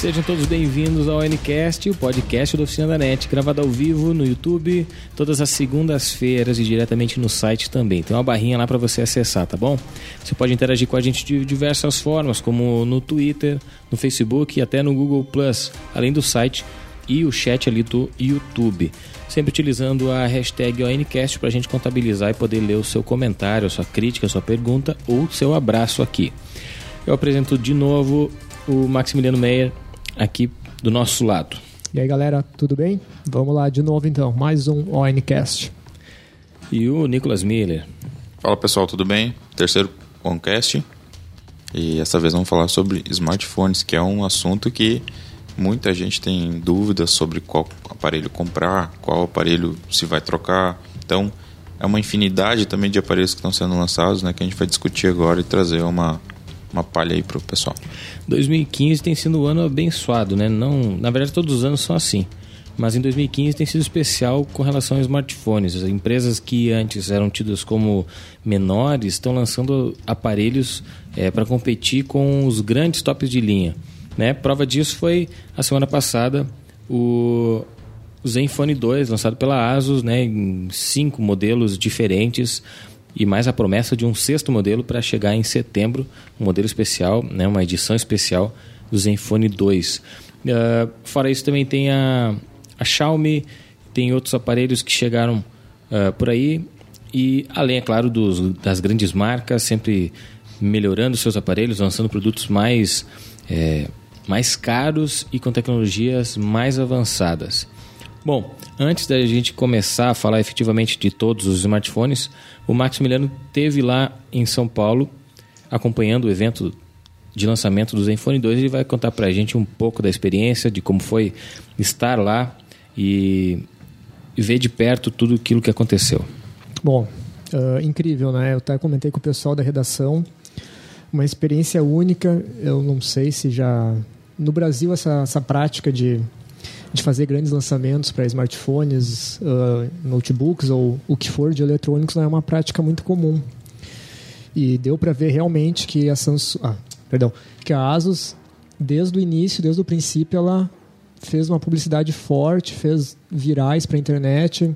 Sejam todos bem-vindos ao Ncast, o podcast da Oficina da NET, gravado ao vivo no YouTube, todas as segundas-feiras e diretamente no site também. Tem uma barrinha lá para você acessar, tá bom? Você pode interagir com a gente de diversas formas, como no Twitter, no Facebook e até no Google Plus, além do site e o chat ali do YouTube. Sempre utilizando a hashtag ONCast para a gente contabilizar e poder ler o seu comentário, a sua crítica, a sua pergunta ou seu abraço aqui. Eu apresento de novo o Maximiliano Meyer aqui do nosso lado. E aí, galera, tudo bem? Vamos lá de novo então, mais um ONCast. E o Nicolas Miller. Fala pessoal, tudo bem? Terceiro ONCast. E essa vez vamos falar sobre smartphones, que é um assunto que muita gente tem dúvidas sobre qual aparelho comprar, qual aparelho se vai trocar. Então, é uma infinidade também de aparelhos que estão sendo lançados, né, que a gente vai discutir agora e trazer uma uma palha aí pro pessoal. 2015 tem sido um ano abençoado, né? Não, na verdade todos os anos são assim. Mas em 2015 tem sido especial com relação a smartphones. As empresas que antes eram tidas como menores estão lançando aparelhos é, para competir com os grandes tops de linha. Né? Prova disso foi a semana passada o, o Zenfone 2, lançado pela Asus, né, em cinco modelos diferentes e mais a promessa de um sexto modelo para chegar em setembro, um modelo especial, né, uma edição especial do Zenfone 2. Uh, ah, fora isso também tem a, a Xiaomi, tem outros aparelhos que chegaram uh, por aí e além, é claro, dos, das grandes marcas, sempre melhorando seus aparelhos, lançando produtos mais, é, mais caros e com tecnologias mais avançadas. Bom, antes da gente começar a falar efetivamente de todos os smartphones, o Maximiliano teve lá em São Paulo acompanhando o evento de lançamento do Zenfone 2. Ele vai contar para a gente um pouco da experiência, de como foi estar lá e ver de perto tudo aquilo que aconteceu. Bom, uh, incrível, né? Eu até comentei com o pessoal da redação. Uma experiência única. Eu não sei se já. No Brasil, essa, essa prática de de fazer grandes lançamentos para smartphones, uh, notebooks ou o que for de eletrônicos não é uma prática muito comum. E deu para ver realmente que a Samsung, ah, perdão, que a Asus desde o início, desde o princípio, ela fez uma publicidade forte, fez virais para a internet,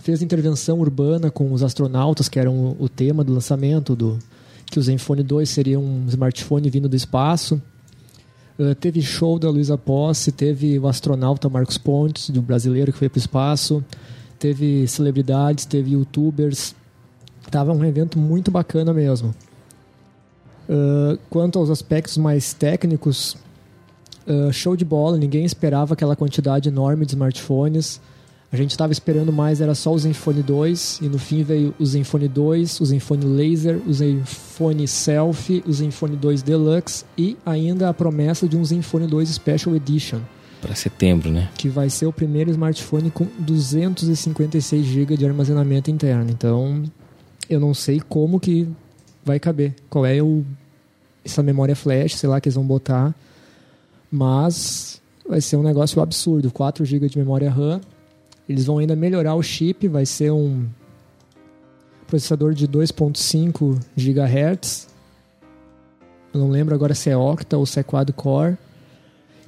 fez intervenção urbana com os astronautas, que eram o tema do lançamento do que o Zenfone 2 seria um smartphone vindo do espaço. Uh, teve show da Luísa Posse, teve o astronauta Marcos Pontes, do brasileiro que foi para o espaço, teve celebridades, teve youtubers. Tava um evento muito bacana mesmo. Uh, quanto aos aspectos mais técnicos, uh, show de bola, ninguém esperava aquela quantidade enorme de smartphones. A gente estava esperando mais, era só o Zenfone 2, e no fim veio o Zenfone 2, o Zenfone Laser, o Zenfone Selfie, o Zenfone 2 Deluxe e ainda a promessa de um Zenfone 2 Special Edition. Para setembro, né? Que vai ser o primeiro smartphone com 256 GB de armazenamento interno. Então, eu não sei como que vai caber. Qual é o, essa memória flash, sei lá, que eles vão botar. Mas vai ser um negócio absurdo. 4 GB de memória RAM eles vão ainda melhorar o chip, vai ser um processador de 2.5 GHz. Eu não lembro agora se é octa ou se é quad core.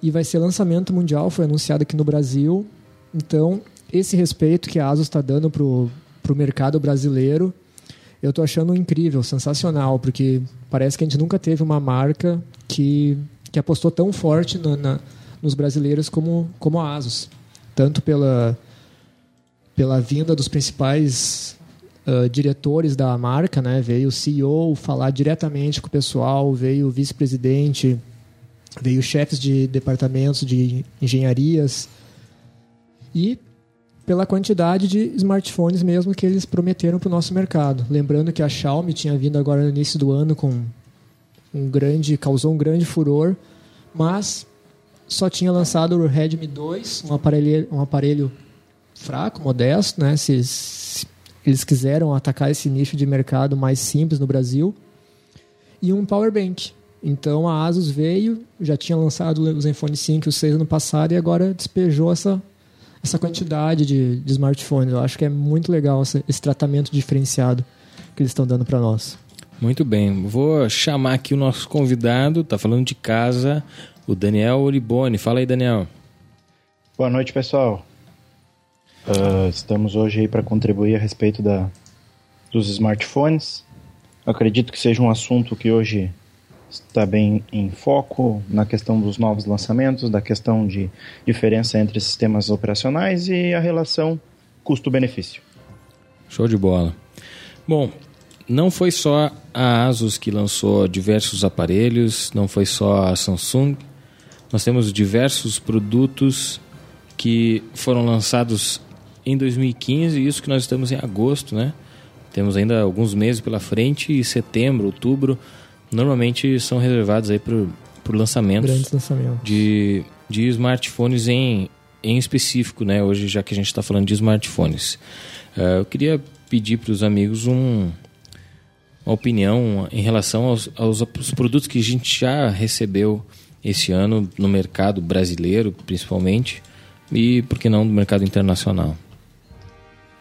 E vai ser lançamento mundial, foi anunciado aqui no Brasil. Então, esse respeito que a ASUS está dando pro, pro mercado brasileiro, eu tô achando incrível, sensacional, porque parece que a gente nunca teve uma marca que, que apostou tão forte no, na, nos brasileiros como, como a ASUS. Tanto pela pela vinda dos principais uh, diretores da marca, né? Veio o CEO falar diretamente com o pessoal, veio o vice-presidente, veio chefes de departamentos de engenharias e pela quantidade de smartphones mesmo que eles prometeram para o nosso mercado. Lembrando que a Xiaomi tinha vindo agora no início do ano com um grande, causou um grande furor, mas só tinha lançado o Redmi 2, um aparelho, um aparelho fraco, modesto, né? Se, se, eles quiseram atacar esse nicho de mercado mais simples no Brasil. E um power bank. Então a Asus veio, já tinha lançado o Zenfone 5 e o 6 ano passado e agora despejou essa, essa quantidade de, de smartphones. Eu acho que é muito legal esse, esse tratamento diferenciado que eles estão dando para nós. Muito bem, vou chamar aqui o nosso convidado, tá falando de casa, o Daniel Olibone. Fala aí, Daniel. Boa noite, pessoal. Uh, estamos hoje aí para contribuir a respeito da, dos smartphones. Acredito que seja um assunto que hoje está bem em foco na questão dos novos lançamentos, da questão de diferença entre sistemas operacionais e a relação custo-benefício. Show de bola. Bom, não foi só a Asus que lançou diversos aparelhos, não foi só a Samsung. Nós temos diversos produtos que foram lançados em 2015, isso que nós estamos em agosto, né? Temos ainda alguns meses pela frente e setembro, outubro, normalmente são reservados aí para por lançamentos, lançamentos de, de smartphones em, em específico, né? Hoje, já que a gente está falando de smartphones. Uh, eu queria pedir para os amigos um, uma opinião em relação aos, aos, aos produtos que a gente já recebeu esse ano no mercado brasileiro, principalmente, e, por que não, no mercado internacional.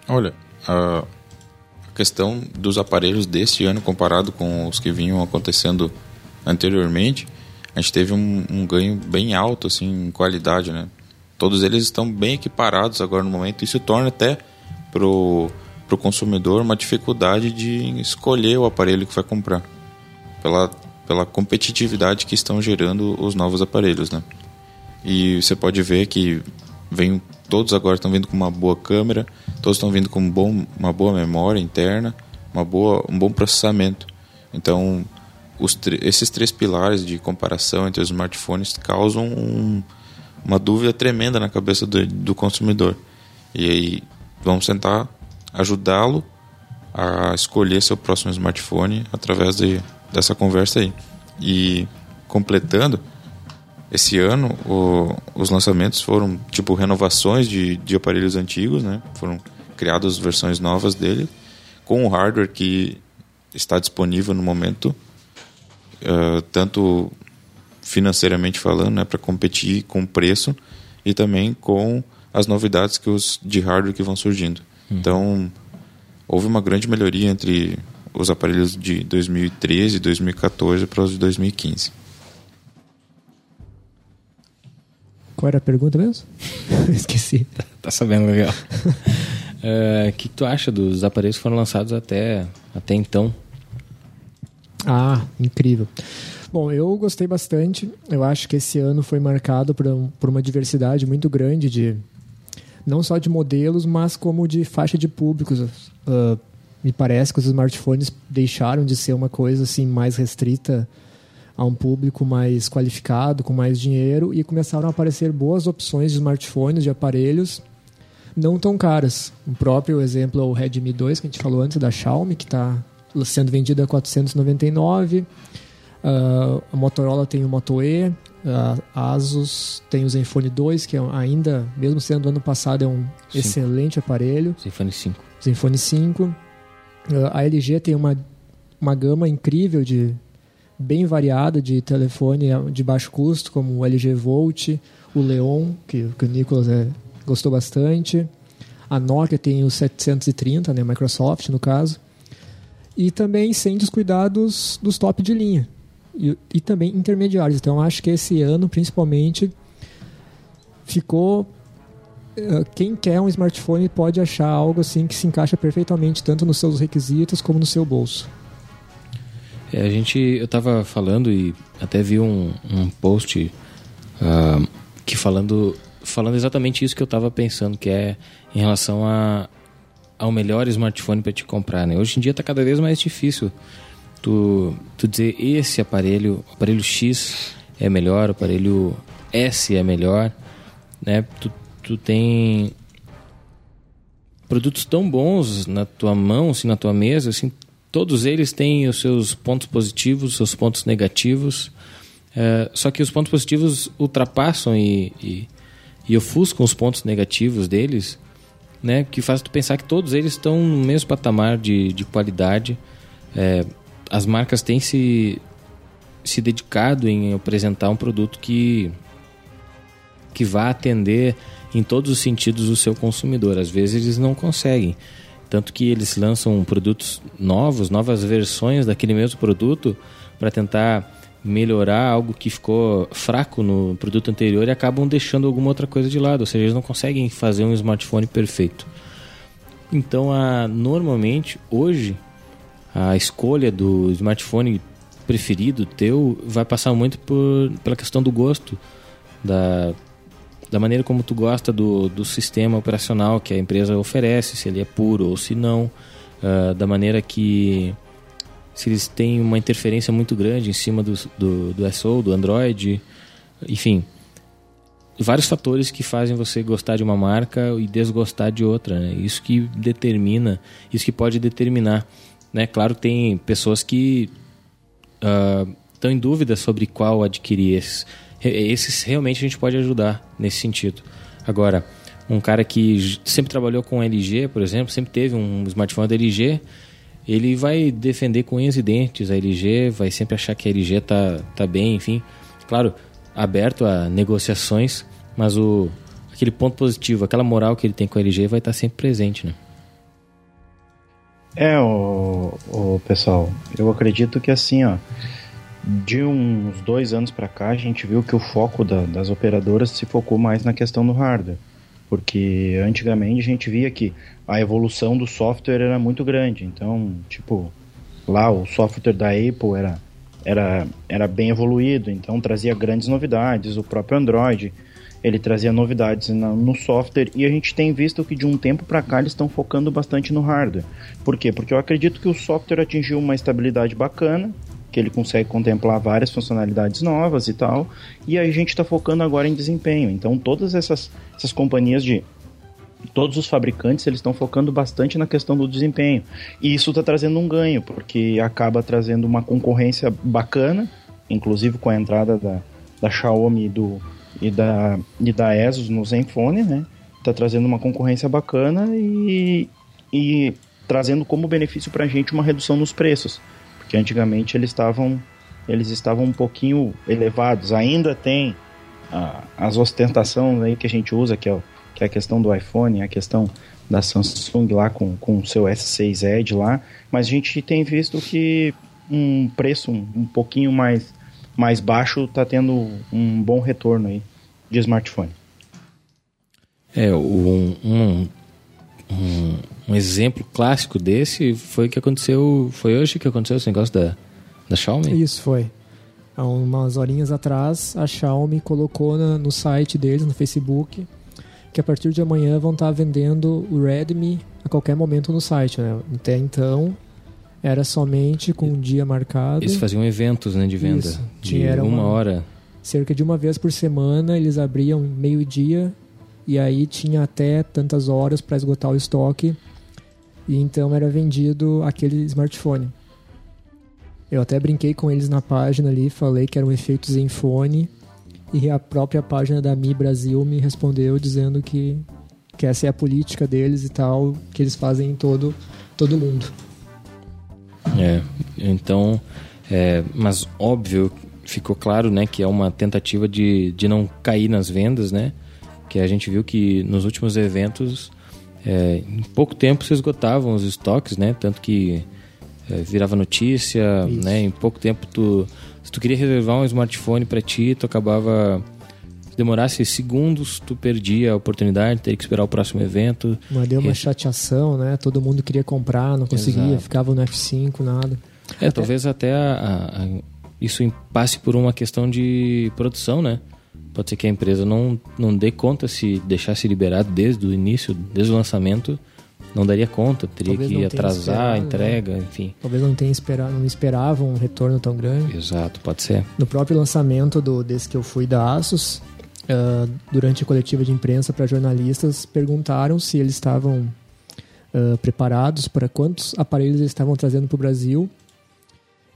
Olha, a questão dos aparelhos deste ano comparado com os que vinham acontecendo anteriormente, a gente teve um, um ganho bem alto assim, em qualidade, né? Todos eles estão bem equiparados agora no momento. Isso torna até pro pro consumidor uma dificuldade de escolher o aparelho que vai comprar pela pela competitividade que estão gerando os novos aparelhos, né? E você pode ver que vem todos agora estão vindo com uma boa câmera, todos estão vindo com um bom, uma boa memória interna, uma boa, um bom processamento. Então, os, esses três pilares de comparação entre os smartphones causam um, uma dúvida tremenda na cabeça do, do consumidor. E aí, vamos tentar ajudá-lo a escolher seu próximo smartphone através de, dessa conversa aí. E completando, esse ano o, os lançamentos foram tipo renovações de, de aparelhos antigos, né? Foram criadas versões novas dele com o hardware que está disponível no momento, uh, tanto financeiramente falando, né, para competir com o preço e também com as novidades que os de hardware que vão surgindo. Uhum. Então houve uma grande melhoria entre os aparelhos de 2013 e 2014 para os de 2015. Qual era a pergunta mesmo? Esqueci. Tá, tá, sabendo legal. O uh, que, que tu acha dos aparelhos que foram lançados até, até então? Ah, incrível. Bom, eu gostei bastante. Eu acho que esse ano foi marcado por, um, por uma diversidade muito grande de não só de modelos, mas como de faixa de públicos. Uh, me parece que os smartphones deixaram de ser uma coisa assim mais restrita a um público mais qualificado, com mais dinheiro, e começaram a aparecer boas opções de smartphones, de aparelhos, não tão caras. O próprio exemplo é o Redmi 2, que a gente falou antes, da Xiaomi, que está sendo vendido a 499. Uh, ah, a Motorola tem o Moto E, a Asus tem o Zenfone 2, que é ainda, mesmo sendo do ano passado, é um Cinco. excelente aparelho. Zenfone 5. Zenfone 5. Uh, a LG tem uma, uma gama incrível de bem variada de telefone de baixo custo, como o LG Volt, o Leon, que, que o Nicolas é, gostou bastante. A Nokia tem o 730, né, Microsoft no caso. E também sem descuidar dos, dos top de linha. E, e também intermediários. Então acho que esse ano, principalmente, ficou eh, quem quer um smartphone pode achar algo assim que se encaixa perfeitamente tanto nos seus requisitos como no seu bolso. É, a gente, eu estava falando e até vi um, um post uh, que falando, falando exatamente isso que eu estava pensando, que é em relação a, ao melhor smartphone para te comprar. Né? Hoje em dia está cada vez mais difícil tu, tu dizer esse aparelho, aparelho X é melhor, aparelho S é melhor, né? Tu, tu tem produtos tão bons na tua mão, assim, na tua mesa, assim, todos eles têm os seus pontos positivos, os seus pontos negativos. É, só que os pontos positivos ultrapassam e, e, e ofuscam os pontos negativos deles, né? Que faz tu pensar que todos eles estão no mesmo patamar de, de qualidade. É, as marcas têm se, se dedicado em apresentar um produto que, que vá atender em todos os sentidos o seu consumidor. Às vezes eles não conseguem. Tanto que eles lançam produtos novos, novas versões daquele mesmo produto para tentar melhorar algo que ficou fraco no produto anterior e acabam deixando alguma outra coisa de lado, ou seja, eles não conseguem fazer um smartphone perfeito. Então, a, normalmente, hoje, a escolha do smartphone preferido teu vai passar muito por, pela questão do gosto, da, da maneira como tu gosta do, do sistema operacional que a empresa oferece, se ele é puro ou se não, uh, da maneira que se eles têm uma interferência muito grande em cima do, do, do SO, do Android, enfim, vários fatores que fazem você gostar de uma marca e desgostar de outra, né? Isso que determina, isso que pode determinar, né? Claro, tem pessoas que uh, estão em dúvida sobre qual adquirir esses. Esses realmente a gente pode ajudar nesse sentido. Agora, um cara que sempre trabalhou com LG, por exemplo, sempre teve um smartphone da LG, ele vai defender com unhas e dentes a LG, vai sempre achar que a LG tá, tá bem, enfim. Claro, aberto a negociações, mas o, aquele ponto positivo, aquela moral que ele tem com a LG vai estar sempre presente, né? É, o, o pessoal, eu acredito que assim, ó, de uns dois anos para cá, a gente viu que o foco da, das operadoras se focou mais na questão do hardware. Porque antigamente a gente via que a evolução do software era muito grande. Então, tipo, lá o software da Apple era, era, era bem evoluído, então trazia grandes novidades. O próprio Android ele trazia novidades no software e a gente tem visto que de um tempo para cá eles estão focando bastante no hardware. Por quê? Porque eu acredito que o software atingiu uma estabilidade bacana, que ele consegue contemplar várias funcionalidades novas e tal, e a gente está focando agora em desempenho. Então todas essas, essas companhias de todos os fabricantes eles estão focando bastante na questão do desempenho. E isso está trazendo um ganho, porque acaba trazendo uma concorrência bacana, inclusive com a entrada da, da Xiaomi do, e, da, e da Asus no Zenfone, né? Está trazendo uma concorrência bacana e, e trazendo como benefício para a gente uma redução nos preços, porque antigamente eles estavam eles estavam um pouquinho elevados. Ainda tem a, as ostentações aí que a gente usa, que é que é a questão do iPhone, a questão da Samsung lá com, com o seu S6 Edge lá, mas a gente tem visto que um preço um, um pouquinho mais, mais baixo está tendo um bom retorno aí de smartphone. É, um, um, um, um exemplo clássico desse foi o que aconteceu, foi hoje que aconteceu esse negócio da, da Xiaomi? Isso, foi. Há umas horinhas atrás, a Xiaomi colocou na, no site deles, no Facebook, que a partir de amanhã vão estar vendendo o Redmi a qualquer momento no site. Né? Até então era somente com um dia marcado. Eles faziam eventos né, de venda Isso. de uma, uma hora. Cerca de uma vez por semana eles abriam meio-dia e aí tinha até tantas horas para esgotar o estoque e então era vendido aquele smartphone. Eu até brinquei com eles na página ali, falei que era um efeito Zenfone e a própria página da Mi Brasil me respondeu dizendo que, que essa é a política deles e tal, que eles fazem em todo, todo mundo. É, então, é, mas óbvio, ficou claro né, que é uma tentativa de, de não cair nas vendas, né? Que a gente viu que nos últimos eventos, é, em pouco tempo se esgotavam os estoques, né? Tanto que é, virava notícia, Isso. né? Em pouco tempo tu se tu queria reservar um smartphone para ti, tu acabava se demorasse segundos, tu perdia a oportunidade, teria que esperar o próximo evento. Mas deu uma chateação, né? Todo mundo queria comprar, não conseguia, Exato. ficava no F5, nada. É, até... talvez até a, a, isso passe por uma questão de produção, né? Pode ser que a empresa não, não dê conta se deixasse liberado desde o início, desde o lançamento, não daria conta, teria Talvez que atrasar a né? entrega, né? enfim. Talvez não tenha esperado, não esperavam um retorno tão grande. Exato, pode ser. No próprio lançamento do desse que eu fui da Asus, uh, durante a coletiva de imprensa para jornalistas, perguntaram se eles estavam uh, preparados para quantos aparelhos eles estavam trazendo para o Brasil.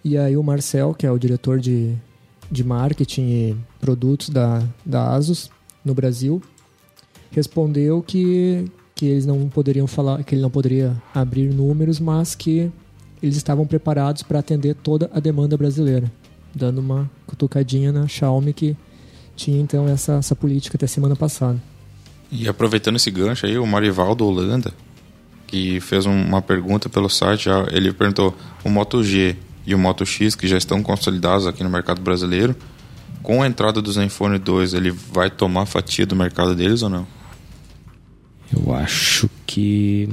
E aí o Marcel, que é o diretor de, de marketing e produtos da, da Asus no Brasil, respondeu que que eles não poderiam falar, que ele não poderia abrir números, mas que eles estavam preparados para atender toda a demanda brasileira, dando uma cutucadinha na Xiaomi que tinha então essa, essa política até semana passada. E aproveitando esse gancho aí, o Marivaldo Holanda, que fez uma pergunta pelo site, ele perguntou: o Moto G e o Moto X, que já estão consolidados aqui no mercado brasileiro, com a entrada do Zenfone 2, ele vai tomar fatia do mercado deles ou não? Eu acho que,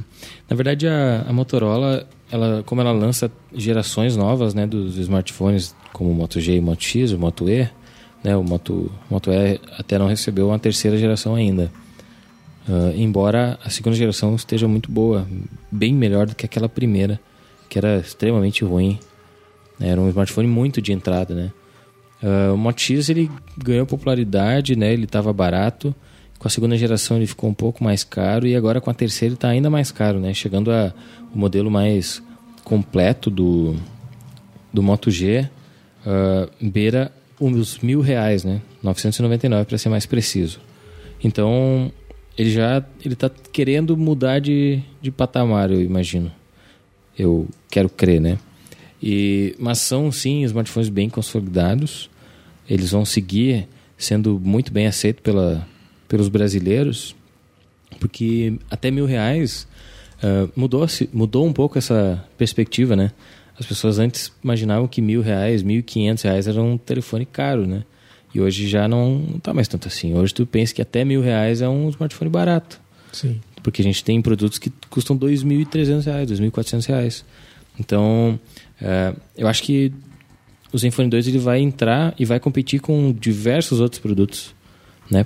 na verdade, a, a Motorola, ela, como ela lança gerações novas, né, dos smartphones, como o Moto G e o Moto X, o Moto E, né, o Moto, Moto E até não recebeu uma terceira geração ainda. Uh, embora a segunda geração esteja muito boa, bem melhor do que aquela primeira, que era extremamente ruim. Era um smartphone muito de entrada, né? Uh, o Moto X ele ganhou popularidade, né? Ele estava barato. Com a segunda geração ele ficou um pouco mais caro e agora com a terceira está ainda mais caro, né? Chegando a o modelo mais completo do do Moto G uh, beira os mil reais, né? 999 para ser mais preciso. Então ele já ele está querendo mudar de, de patamar, eu imagino. Eu quero crer, né? E, mas são sim smartphones bem consolidados. Eles vão seguir sendo muito bem aceitos pela, pelos brasileiros, porque até mil reais uh, mudou, mudou um pouco essa perspectiva, né? As pessoas antes imaginavam que mil reais, mil e quinhentos reais era um telefone caro, né? E hoje já não, não tá mais tanto assim. Hoje tu pensa que até mil reais é um smartphone barato. Sim. Porque a gente tem produtos que custam dois mil e trezentos reais, dois mil e quatrocentos reais. Então, uh, eu acho que o Zenfone 2 ele vai entrar e vai competir com diversos outros produtos, né?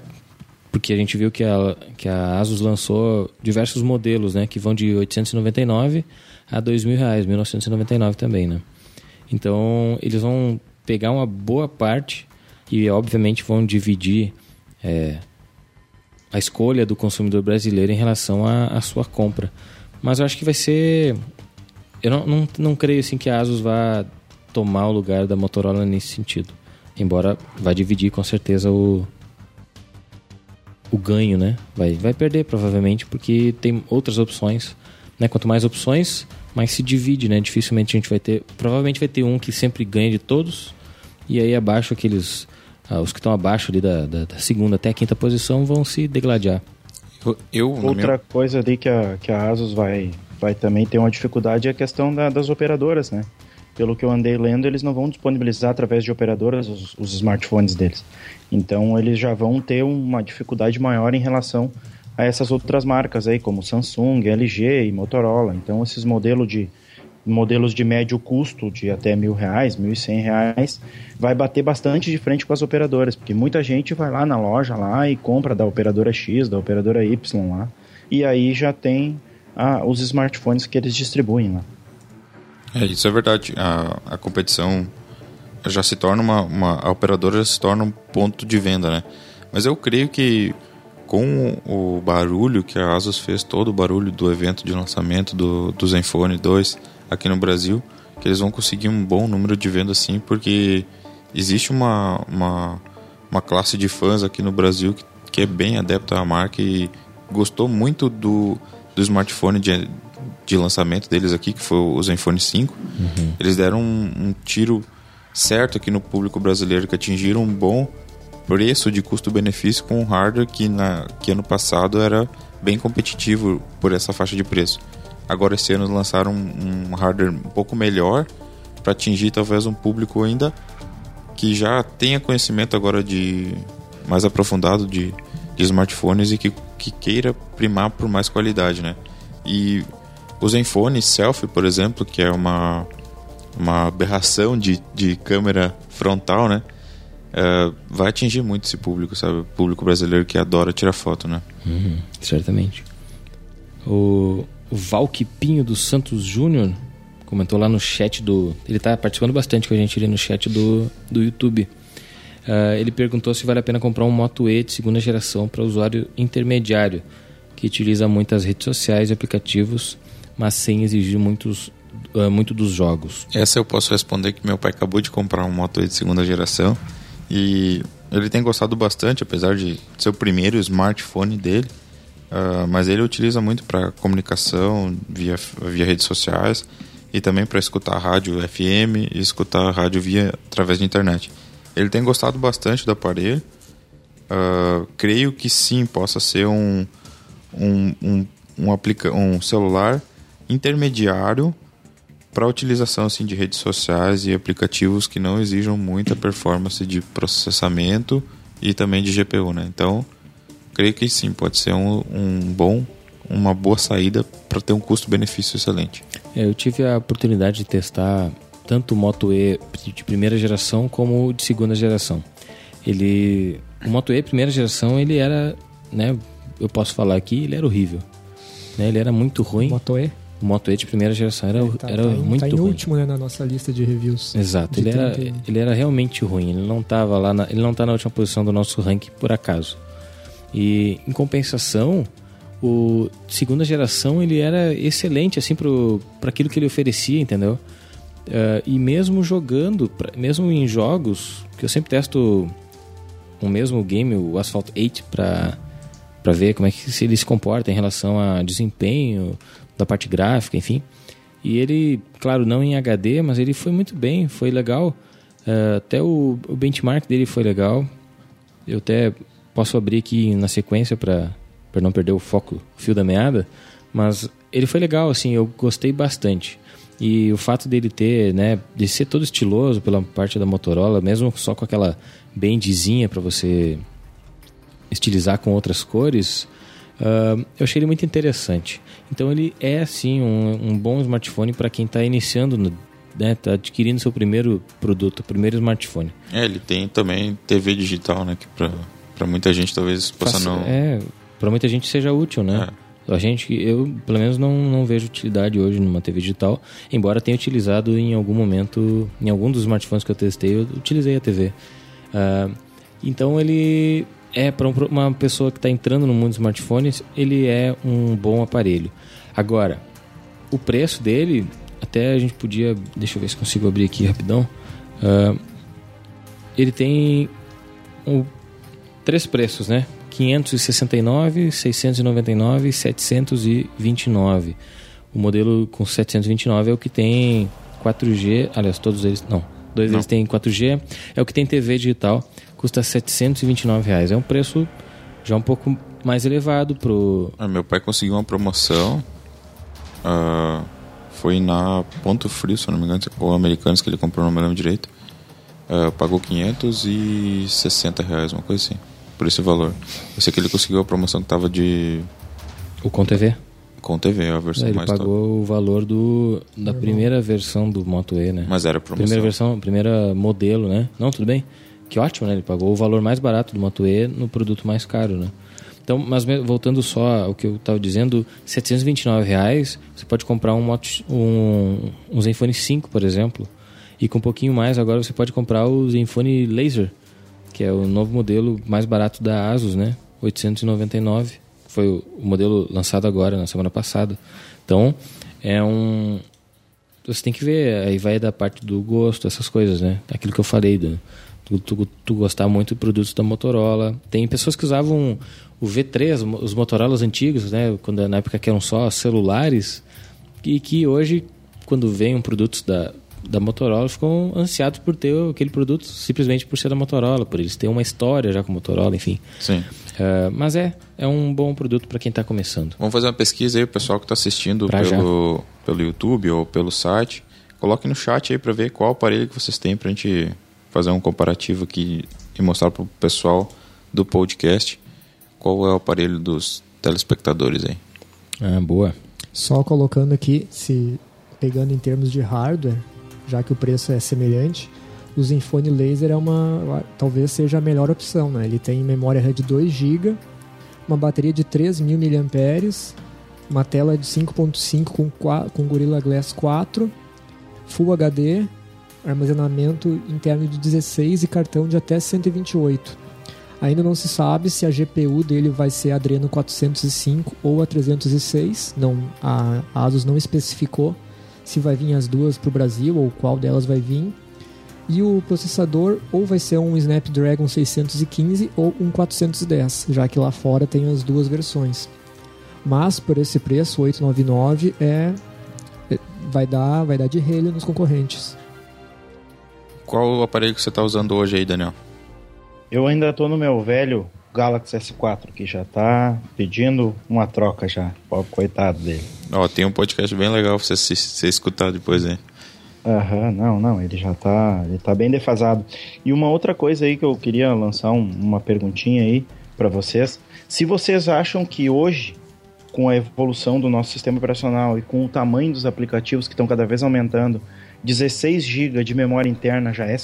Porque a gente viu que a, que a Asus lançou diversos modelos, né? Que vão de 899 a 2 mil reais, 1999 também, né? Então, eles vão pegar uma boa parte e, obviamente, vão dividir é, a escolha do consumidor brasileiro em relação à sua compra. Mas eu acho que vai ser... Eu não, não, não creio, assim, que a Asus vá tomar o lugar da Motorola nesse sentido. Embora vai dividir com certeza o o ganho, né? Vai, vai perder provavelmente porque tem outras opções, né? Quanto mais opções, mais se divide, né? Dificilmente a gente vai ter, provavelmente vai ter um que sempre ganha de todos e aí abaixo aqueles ah, os que estão abaixo ali da, da, da, segunda até a quinta posição vão se degladiar. Eu, eu Outra minha... coisa ali que a, que a Asus vai, vai também ter uma dificuldade é a questão da, das operadoras, né? pelo que eu andei lendo, eles não vão disponibilizar através de operadoras os, os, smartphones deles. Então eles já vão ter uma dificuldade maior em relação a essas outras marcas aí, como Samsung, LG e Motorola. Então esses modelos de modelos de médio custo, de até mil reais, mil e cem reais, vai bater bastante de frente com as operadoras, porque muita gente vai lá na loja lá e compra da operadora X, da operadora Y lá, e aí já tem ah, os smartphones que eles distribuem lá. É, isso é verdade. A, a competição já se torna uma, uma. A operadora já se torna um ponto de venda, né? Mas eu creio que com o barulho que a Asus fez, todo o barulho do evento de lançamento do, do Zenfone 2 aqui no Brasil, que eles vão conseguir um bom número de vendas sim, porque existe uma, uma, uma classe de fãs aqui no Brasil que, que é bem adepta à marca e gostou muito do, do smartphone de, de lançamento deles aqui, que foi o Zenfone 5. Uhum. Eles deram um, um, tiro certo aqui no público brasileiro, que atingiram um bom preço de custo-benefício com um hardware que, na, que ano passado era bem competitivo por essa faixa de preço. Agora esse ano lançaram um, um hardware um pouco melhor para atingir talvez um público ainda que já tenha conhecimento agora de mais aprofundado de, de smartphones e que, que queira primar por mais qualidade, né? E o Zenfone Selfie, por exemplo, que é uma, uma aberração de, de câmera frontal, né? Uh, vai atingir muito esse público, sabe? O público brasileiro que adora tirar foto, né? Uhum, certamente. O, o Valquipinho dos Santos Júnior comentou lá no chat do. Ele está participando bastante com a gente ali no chat do, do YouTube. Uh, ele perguntou se vale a pena comprar um Moto E de segunda geração para usuário intermediário, que utiliza muitas redes sociais e aplicativos mas sem exigir muitos, uh, muito dos jogos. Essa eu posso responder que meu pai acabou de comprar um Moto de segunda geração e ele tem gostado bastante, apesar de ser o primeiro smartphone dele. Uh, mas ele utiliza muito para comunicação via, via redes sociais e também para escutar rádio FM e escutar rádio via através de internet. Ele tem gostado bastante do aparelho. Uh, creio que sim, possa ser um, um, um, um, aplica um celular intermediário para utilização assim de redes sociais e aplicativos que não exijam muita performance de processamento e também de GPU, né? Então, creio que sim, pode ser um, um bom, uma boa saída para ter um custo-benefício excelente. É, eu tive a oportunidade de testar tanto o Moto E de primeira geração como o de segunda geração. Ele, o Moto E primeira geração, ele era, né, eu posso falar aqui, ele era horrível. Né? Ele era muito ruim. Moto E? O Moto E de primeira geração era, tá, era tá em, muito tá ruim. último né, na nossa lista de reviews. Exato, de ele era, 31. ele era realmente ruim. Ele não estava lá, na, ele não tá na última posição do nosso ranking por acaso. E em compensação, o segunda geração ele era excelente assim para aquilo que ele oferecia, entendeu? Eh, e mesmo jogando, mesmo em jogos que eu sempre testo o mesmo game, o Asphalt 8, para para ver como é que se ele se comporta em relação a desempenho da parte gráfica, enfim. E ele, claro, não em HD, mas ele foi muito bem, foi legal. Eh, até o, o benchmark dele foi legal. Eu até posso abrir aqui na sequência para não perder o foco, o fio da meada, mas ele foi legal, assim, eu gostei bastante. E o fato dele ter, né, de ser todo estiloso pela parte da Motorola, mesmo só com aquela bendezinha para você estilizar com outras cores, ah, eu achei ele muito interessante. Então ele é assim um, um bom smartphone para quem está iniciando, no, né, tá adquirindo seu primeiro produto, primeiro smartphone. É, ele tem também TV digital, né? Que pra muita gente talvez possa Faça- não. É, para muita gente seja útil, né? A gente, eu pelo menos não, não vejo utilidade hoje numa TV digital, embora tenha utilizado em algum momento, em algum dos smartphones que eu testei, eu utilizei a TV. Ah, então ele é para uma pessoa que está entrando no mundo dos smartphones, ele é um bom aparelho. Agora, o preço dele, até a gente podia, deixa eu ver se consigo abrir aqui rapidão. Ah, ele tem um, três preços, né? 569, 699 e 729. O modelo com 729 é o que tem 4G, aliás, todos eles, não, dois Não. deles têm 4G, é o que tem TV digital, custa 729 reais. É um preço já um pouco mais elevado pro Ah, meu pai conseguiu uma promoção. ah, foi na Ponto Frio, se não me engano, ou Americanos que ele comprou, não me lembro direito. Ah, pagou 560 reais, uma coisa assim, por esse valor. Eu sei que ele conseguiu a promoção que tava de. o com TV. com TV, a versão Ele mais top. pagou o valor do da primeira versão do Moto E, né? Mas era promoção. Primeira versão, primeira modelo, né? Não, tudo bem. Que ótimo, né? Ele pagou o valor mais barato do Moto E no produto mais caro, né? Então, mas voltando só ao que eu estava dizendo, 729 reais, você pode comprar um, Moto, um, um Zenfone 5, por exemplo. E com um pouquinho mais, agora você pode comprar o Zenfone Laser, que é o novo modelo mais barato da Asus, né? 899. Foi o, modelo lançado agora, na semana passada. Então, é um, você tem que ver, aí vai da parte do gosto, essas coisas, né? Aquilo que eu falei, do, tu, tu, tu gostar muito de produtos da Motorola. Tem pessoas que usavam o V3, os Motorolas antigos, né? Quando, na época que eram só celulares, e que hoje, quando vem um produtos da, da Motorola, ficam ansiados por ter aquele produto simplesmente por ser da Motorola, por eles terem uma história já com a Motorola, enfim. Sim. Ah, mas é, é um bom produto para quem está começando. Vamos fazer uma pesquisa aí, o pessoal que está assistindo Pra já. pelo, pelo YouTube ou pelo site. Coloque no chat aí para ver qual aparelho que vocês têm para a gente fazer um comparativo aqui e mostrar para o pessoal do podcast qual é o aparelho dos telespectadores aí. Ah, boa. Só colocando aqui, se pegando em termos de hardware, já que o preço é semelhante, o Zenfone Laser é uma, talvez seja a melhor opção, né? Ele tem memória RAM de 2 GB, uma bateria de 3.000 mAh, uma tela de 5.5 com, com Gorilla Glass 4, Full HD, armazenamento interno de 16 e cartão de até 128. Ainda não se sabe se a GPU dele vai ser Adreno 405 ou a 306. Não, a Asus não especificou se vai vir as duas para o Brasil ou qual delas vai vir. E o processador ou vai ser um Snapdragon 615 ou um 410, já que lá fora tem as duas versões. Mas por esse preço, 899 é, é- vai dar vai dar de relho nos concorrentes. Qual o aparelho que você está usando hoje aí, Daniel? Eu ainda tô no meu velho Galaxy S4, que já tá pedindo uma troca já. Pobre coitado dele. Ó, tem um podcast bem legal pra você, se, escutar depois aí. Aham, não, não, ele já tá, ele tá bem defasado. E uma outra coisa aí que eu queria lançar um, uma perguntinha aí para vocês. Se vocês acham que hoje, com a evolução do nosso sistema operacional e com o tamanho dos aplicativos que estão cada vez aumentando, 16 GB de memória interna já é,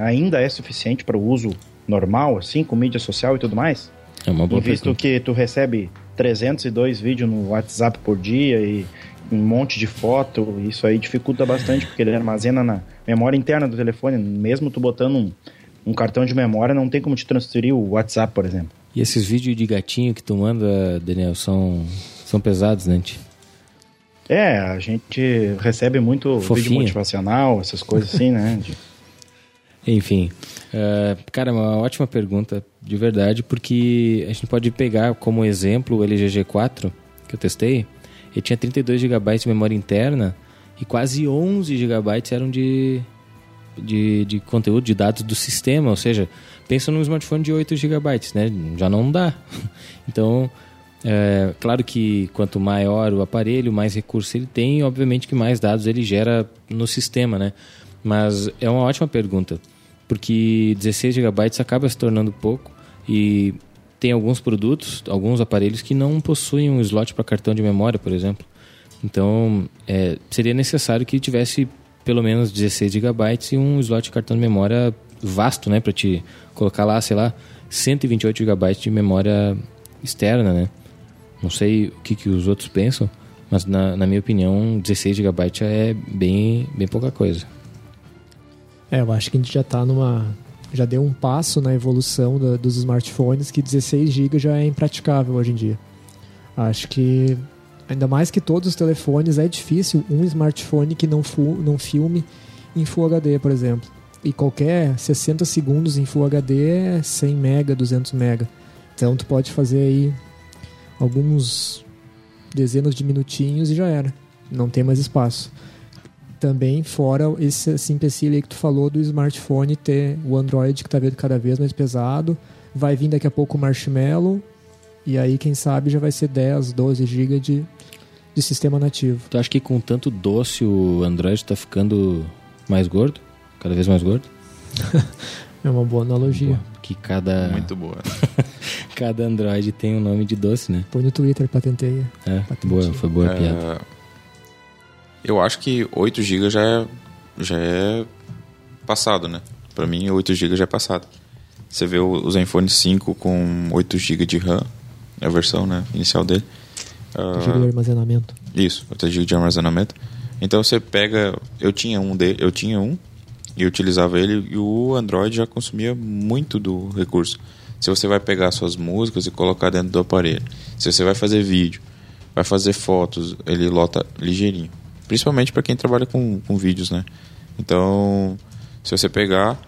ainda é suficiente para o uso normal, assim, com mídia social e tudo mais? É uma boa Visto pergunta. que tu recebe 302 vídeos no WhatsApp por dia e um monte de foto, isso aí dificulta bastante, porque ele armazena na memória interna do telefone, mesmo tu botando um, um cartão de memória, não tem como te transferir o WhatsApp, por exemplo. E esses vídeos de gatinho que tu manda, Daniel, são, são pesados, né? É, a gente recebe muito vídeo motivacional, essas coisas assim, né? De- Enfim, eh, cara, uma ótima pergunta, de verdade, porque a gente pode pegar como exemplo o LG G4, que eu testei, ele tinha 32 GB de memória interna e quase 11 GB eram de, de, de conteúdo, de dados do sistema, ou seja, pensa num smartphone de 8 GB, né? Já não dá. Então, é, claro que quanto maior o aparelho, mais recursos ele tem, obviamente que mais dados ele gera no sistema, né? Mas é uma ótima pergunta, porque 16 GB acaba se tornando pouco e tem alguns produtos, alguns aparelhos que não possuem um slot para cartão de memória, por exemplo. Então, é, seria necessário que tivesse pelo menos 16 GB e um slot de cartão de memória vasto, né, para te colocar lá, sei lá, 128 GB de memória externa, né? Não sei o que, que os outros pensam, mas na, na minha opinião, 16 GB é bem, bem pouca coisa. É, eu acho que a gente já tá numa. Já deu um passo na evolução dos smartphones que 16 GB já é impraticável hoje em dia. Acho que, ainda mais que todos os telefones, é difícil um smartphone que não, fu- não filme em Full HD, por exemplo. E qualquer 60 segundos em Full HD é 100 mega, 200 mega. Então tu pode fazer aí alguns dezenas de minutinhos e já era. Não tem mais espaço também fora esse, empecilho aí que tu falou do smartphone ter o Android que tá vendo cada vez mais pesado. Vai vir daqui a pouco o Marshmallow. E aí, quem sabe, já vai ser 10, 12 GB de, de sistema nativo. Tu acha que com tanto doce o Android tá ficando mais gordo? Cada vez mais gordo? É uma boa analogia. Que cada, Muito boa. cada Android tem um nome de doce, né? Põe no Twitter, patenteia. É, Patentinho. boa, foi boa a piada. É, eu acho que 8 GB já é, já é passado, né? Pra mim, 8 GB já é passado. Você vê o, Zenfone 5 com 8 GB de RAM, é a versão né, inicial dele. Ah, GB de armazenamento. Isso, 8 GB de armazenamento. Então você pega. Eu tinha um dele, eu tinha um e utilizava ele e o Android já consumia muito do recurso. Se você vai pegar suas músicas e colocar dentro do aparelho, se você vai fazer vídeo, vai fazer fotos, ele lota ligeirinho. Principalmente para quem trabalha com, com vídeos, né? Então, se você pegar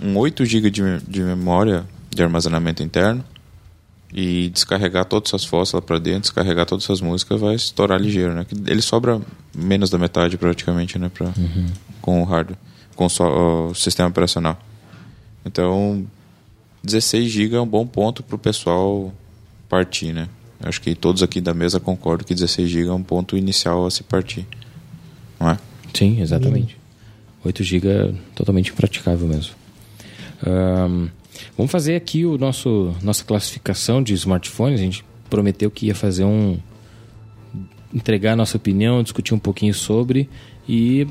um 8 GB de, de memória de armazenamento interno e descarregar todas as fotos lá pra dentro, descarregar todas as músicas, vai estourar ligeiro, né? Ele sobra menos da metade praticamente, né? Pra, Com o hardware, com o, o sistema operacional. Então, 16 GB é um bom ponto pro pessoal partir, né? Acho que todos aqui da mesa concordam que 16 GB é um ponto inicial a se partir. Não é? Sim, exatamente. 8 GB totalmente impraticável mesmo. Ahn, vamos fazer aqui o nosso nossa classificação de smartphones. A gente prometeu que ia fazer um entregar a nossa opinião, discutir um pouquinho sobre e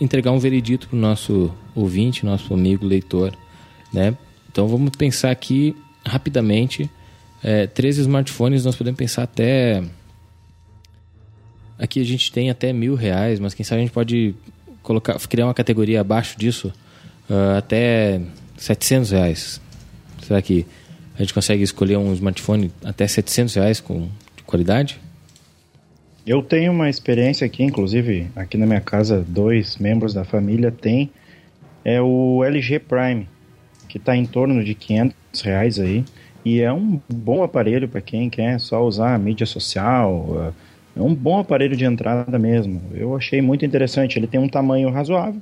entregar um veredito para o nosso ouvinte, nosso amigo leitor, né? Então vamos pensar aqui rapidamente é, três smartphones. Nós podemos pensar até Aqui a gente tem até mil reais, mas quem sabe a gente pode colocar, criar uma categoria abaixo disso, ah, até 700 reais. Será que a gente consegue escolher um smartphone até 700 reais com de qualidade? Eu tenho uma experiência aqui, inclusive aqui na minha casa, dois membros da família têm, é o LG Prime, que está em torno de 500 reais aí, e é um bom aparelho para quem quer só usar a mídia social, é um bom aparelho de entrada mesmo. Eu achei muito interessante, ele tem um tamanho razoável,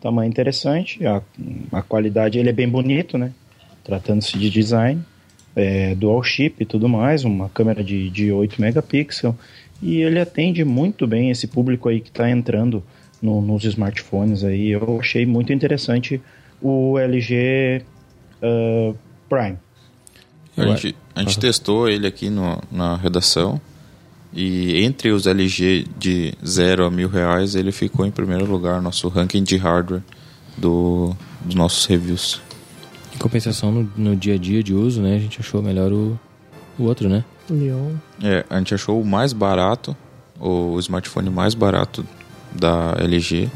tamanho interessante, a, a qualidade, ele é bem bonito, né? Tratando-se de design, é, dual chip e tudo mais, uma câmera de, de 8 megapixels, e ele atende muito bem esse público aí que está entrando no, nos smartphones aí. Eu achei muito interessante o LG uh, Prime. A gente, a gente testou ele aqui no, na redação e entre os LG de 0 a mil reais ele ficou em primeiro lugar nosso ranking de hardware do, dos nossos reviews. Em compensação, no, no, dia a dia de uso, né, a gente achou melhor o, o outro, né? Leon. É, a gente achou o mais barato, o smartphone mais barato da LG,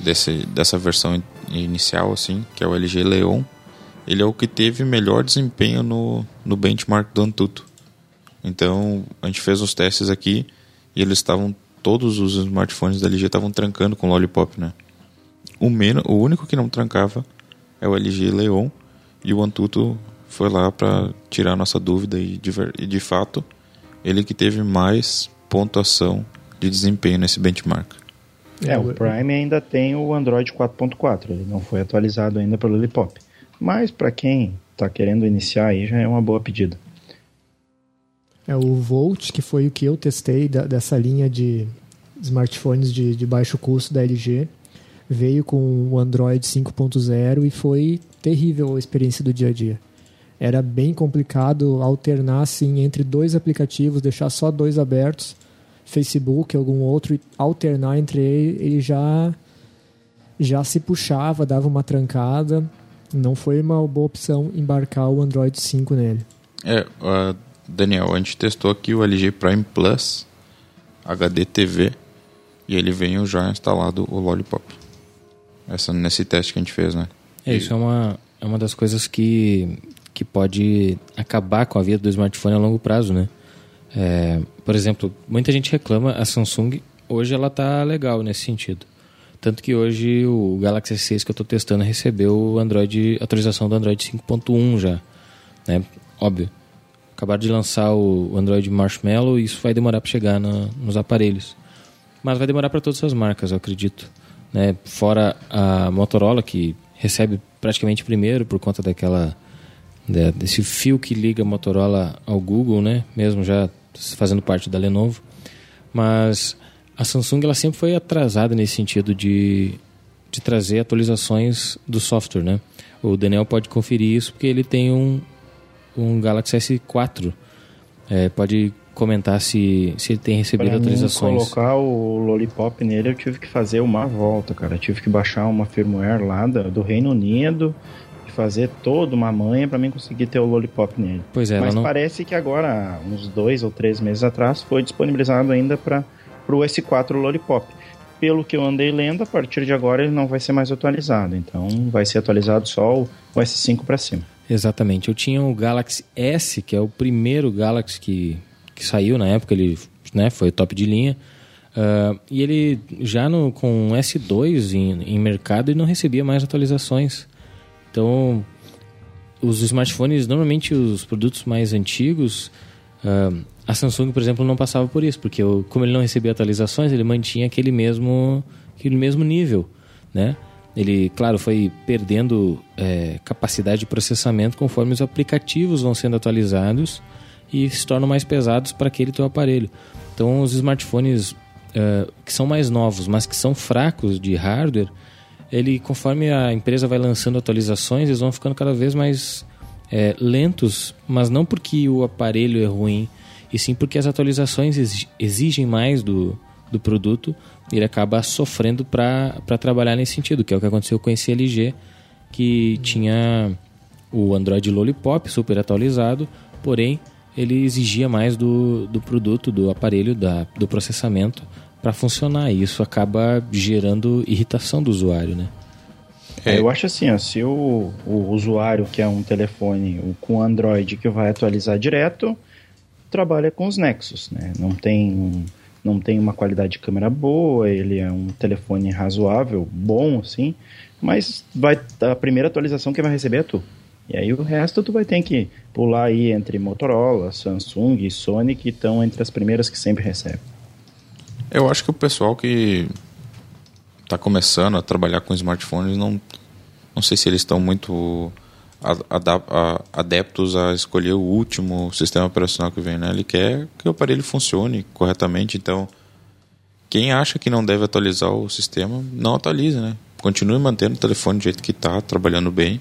desse, dessa versão inicial, assim, que é o LG Leon. Ele é o que teve melhor desempenho no, no benchmark do Antutu. Então, a gente fez os testes aqui e eles estavam, todos os smartphones da LG estavam trancando com Lollipop, né? O, menos, o único que não trancava é o LG Leon e o Antutu foi lá para tirar nossa dúvida e de, e de fato ele que teve mais pontuação de desempenho nesse benchmark. É, o Prime ainda tem o Android 4.4, ele não foi atualizado ainda pelo Lollipop. Mas para quem está querendo iniciar aí já é uma boa pedida. É o Volt, que foi o que eu testei da, dessa linha de smartphones de, de baixo custo da LG. Veio com o Android 5.0 e foi terrível a experiência do dia a dia. Era bem complicado alternar assim entre dois aplicativos, deixar só dois abertos, Facebook, algum outro, e alternar entre eles, ele já já se puxava, dava uma trancada. Não foi uma boa opção embarcar o Android 5 nele. É, uh, Daniel, a gente testou aqui o LG Prime Plus HD TV e ele veio já instalado o Lollipop. Essa nesse teste que a gente fez, né? É, isso é uma, é uma das coisas que, que pode acabar com a vida do smartphone a longo prazo, né? É, por exemplo, muita gente reclama, a Samsung hoje ela tá legal nesse sentido. Tanto que hoje o Galaxy S6 que eu estou testando recebeu o Android, atualização do Android 5.1 já. Né? Óbvio. Acabaram de lançar o Android Marshmallow e isso vai demorar para chegar na, nos aparelhos. Mas vai demorar para todas as marcas, eu acredito. Né? Fora a Motorola, que recebe praticamente primeiro por conta daquela desse fio que liga a Motorola ao Google, né? Mesmo já fazendo parte da Lenovo. Mas a Samsung ela sempre foi atrasada nesse sentido de, de trazer atualizações do software, né? O Daniel pode conferir isso porque ele tem um, um Galaxy S4. É, pode comentar se, se ele tem recebido pra atualizações. Mim, colocar o Lollipop nele, eu tive que fazer uma volta, cara. Eu tive que baixar uma firmware lá do Reino Unido e fazer toda uma manha para mim conseguir ter o Lollipop nele. Pois é, Mas não... parece que agora, uns dois ou três meses atrás, foi disponibilizado ainda para o S4 Lollipop. Pelo que eu andei lendo, a partir de agora ele não vai ser mais atualizado. Então vai ser atualizado só o S5 para cima. Exatamente. Eu tinha o Galaxy S, que é o primeiro Galaxy que, que saiu na época, ele né, foi top de linha. Uh, e ele já no, com S2 em, em mercado ele não recebia mais atualizações. Então, os smartphones, normalmente os produtos mais antigos, uh, a Samsung, por exemplo, não passava por isso, porque eu, como ele não recebia atualizações, ele mantinha aquele mesmo, aquele mesmo nível, né? Ele, claro, foi perdendo é, capacidade de processamento conforme os aplicativos vão sendo atualizados e se tornam mais pesados para aquele teu aparelho. Então, os smartphones uh, que são mais novos, mas que são fracos de hardware, ele, conforme a empresa vai lançando atualizações, eles vão ficando cada vez mais é, lentos, mas não porque o aparelho é ruim, e sim porque as atualizações exigem mais do, do produto ele acaba sofrendo para trabalhar nesse sentido, que é o que aconteceu com esse LG, que tinha o Android Lollipop super atualizado, porém ele exigia mais do, do produto, do aparelho, da, do processamento para funcionar. E isso acaba gerando irritação do usuário, né? É. Eu acho assim, ó, se o, o usuário quer um telefone com Android que vai atualizar direto, trabalha com os Nexus, né? Não tem não tem uma qualidade de câmera boa, ele é um telefone razoável, bom assim, mas vai a primeira atualização que vai receber é tu. E aí o resto tu vai ter que pular aí entre Motorola, Samsung e Sony, que estão entre as primeiras que sempre recebem. Eu acho que o pessoal que está começando a trabalhar com smartphones não não sei se eles estão muito adeptos a escolher o último sistema operacional que vem, né? Ele quer que o aparelho funcione corretamente, então quem acha que não deve atualizar o sistema, não atualize, né? Continue mantendo o telefone do jeito que está, trabalhando bem,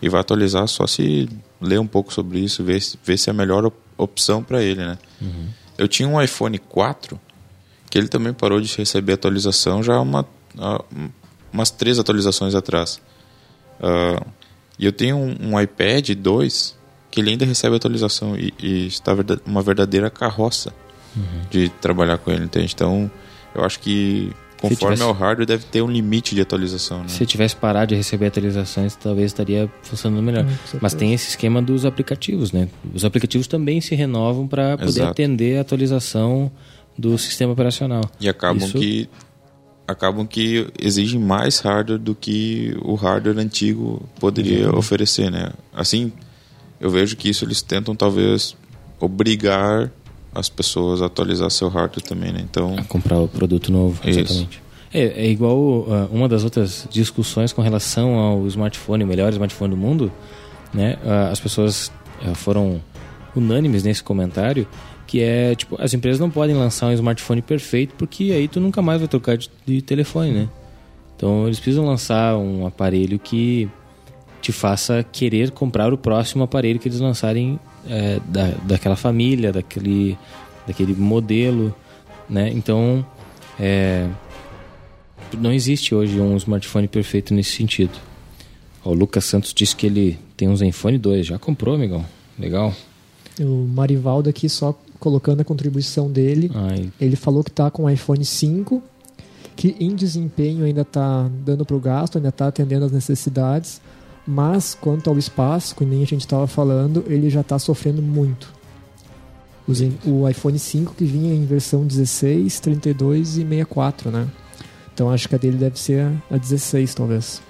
e vai atualizar só se ler um pouco sobre isso, ver, ver se é a melhor opção para ele, né? Uhum. Eu tinha um iPhone 4 que ele também parou de receber atualização já uma, umas três atualizações atrás. Uh, e eu tenho um, um, iPad 2 que ele ainda recebe atualização e, e está uma verdadeira carroça uhum. de trabalhar com ele, entende? Então, eu acho que conforme tivesse... é o hardware, deve ter um limite de atualização. Né? Se tivesse parado de receber atualizações, talvez estaria funcionando melhor. Hum, Mas tem esse esquema dos aplicativos, né? Os aplicativos também se renovam para poder Exato. atender a atualização do sistema operacional. E acabam Isso... que acabam que exigem mais hardware do que o hardware antigo poderia uhum. oferecer, né? Assim, eu vejo que isso eles tentam talvez obrigar as pessoas a atualizar seu hardware também, né? Então, a comprar o produto novo, exatamente. É, é, igual uh, uma das outras discussões com relação ao smartphone, o melhor smartphone do mundo, né? Uh, as pessoas uh, foram unânimes nesse comentário que é tipo as empresas não podem lançar um smartphone perfeito porque aí tu nunca mais vai trocar de, de telefone, né? Então eles precisam lançar um aparelho que te faça querer comprar o próximo aparelho que eles lançarem é, da, daquela família, daquele, daquele modelo, né? Então é, não existe hoje um smartphone perfeito nesse sentido. O Lucas Santos disse que ele tem um Zenfone 2, já comprou, amigão? Legal. O Marivaldo aqui só colocando a contribuição dele. Ai. Ele falou que está com o iPhone 5, que em desempenho ainda está dando para o gasto, ainda está atendendo às necessidades, mas quanto ao espaço, que nem a gente estava falando, ele já está sofrendo muito. O iPhone 5 que vinha em versão 16, 32 e 64, né? Então acho que a dele deve ser a 16, talvez.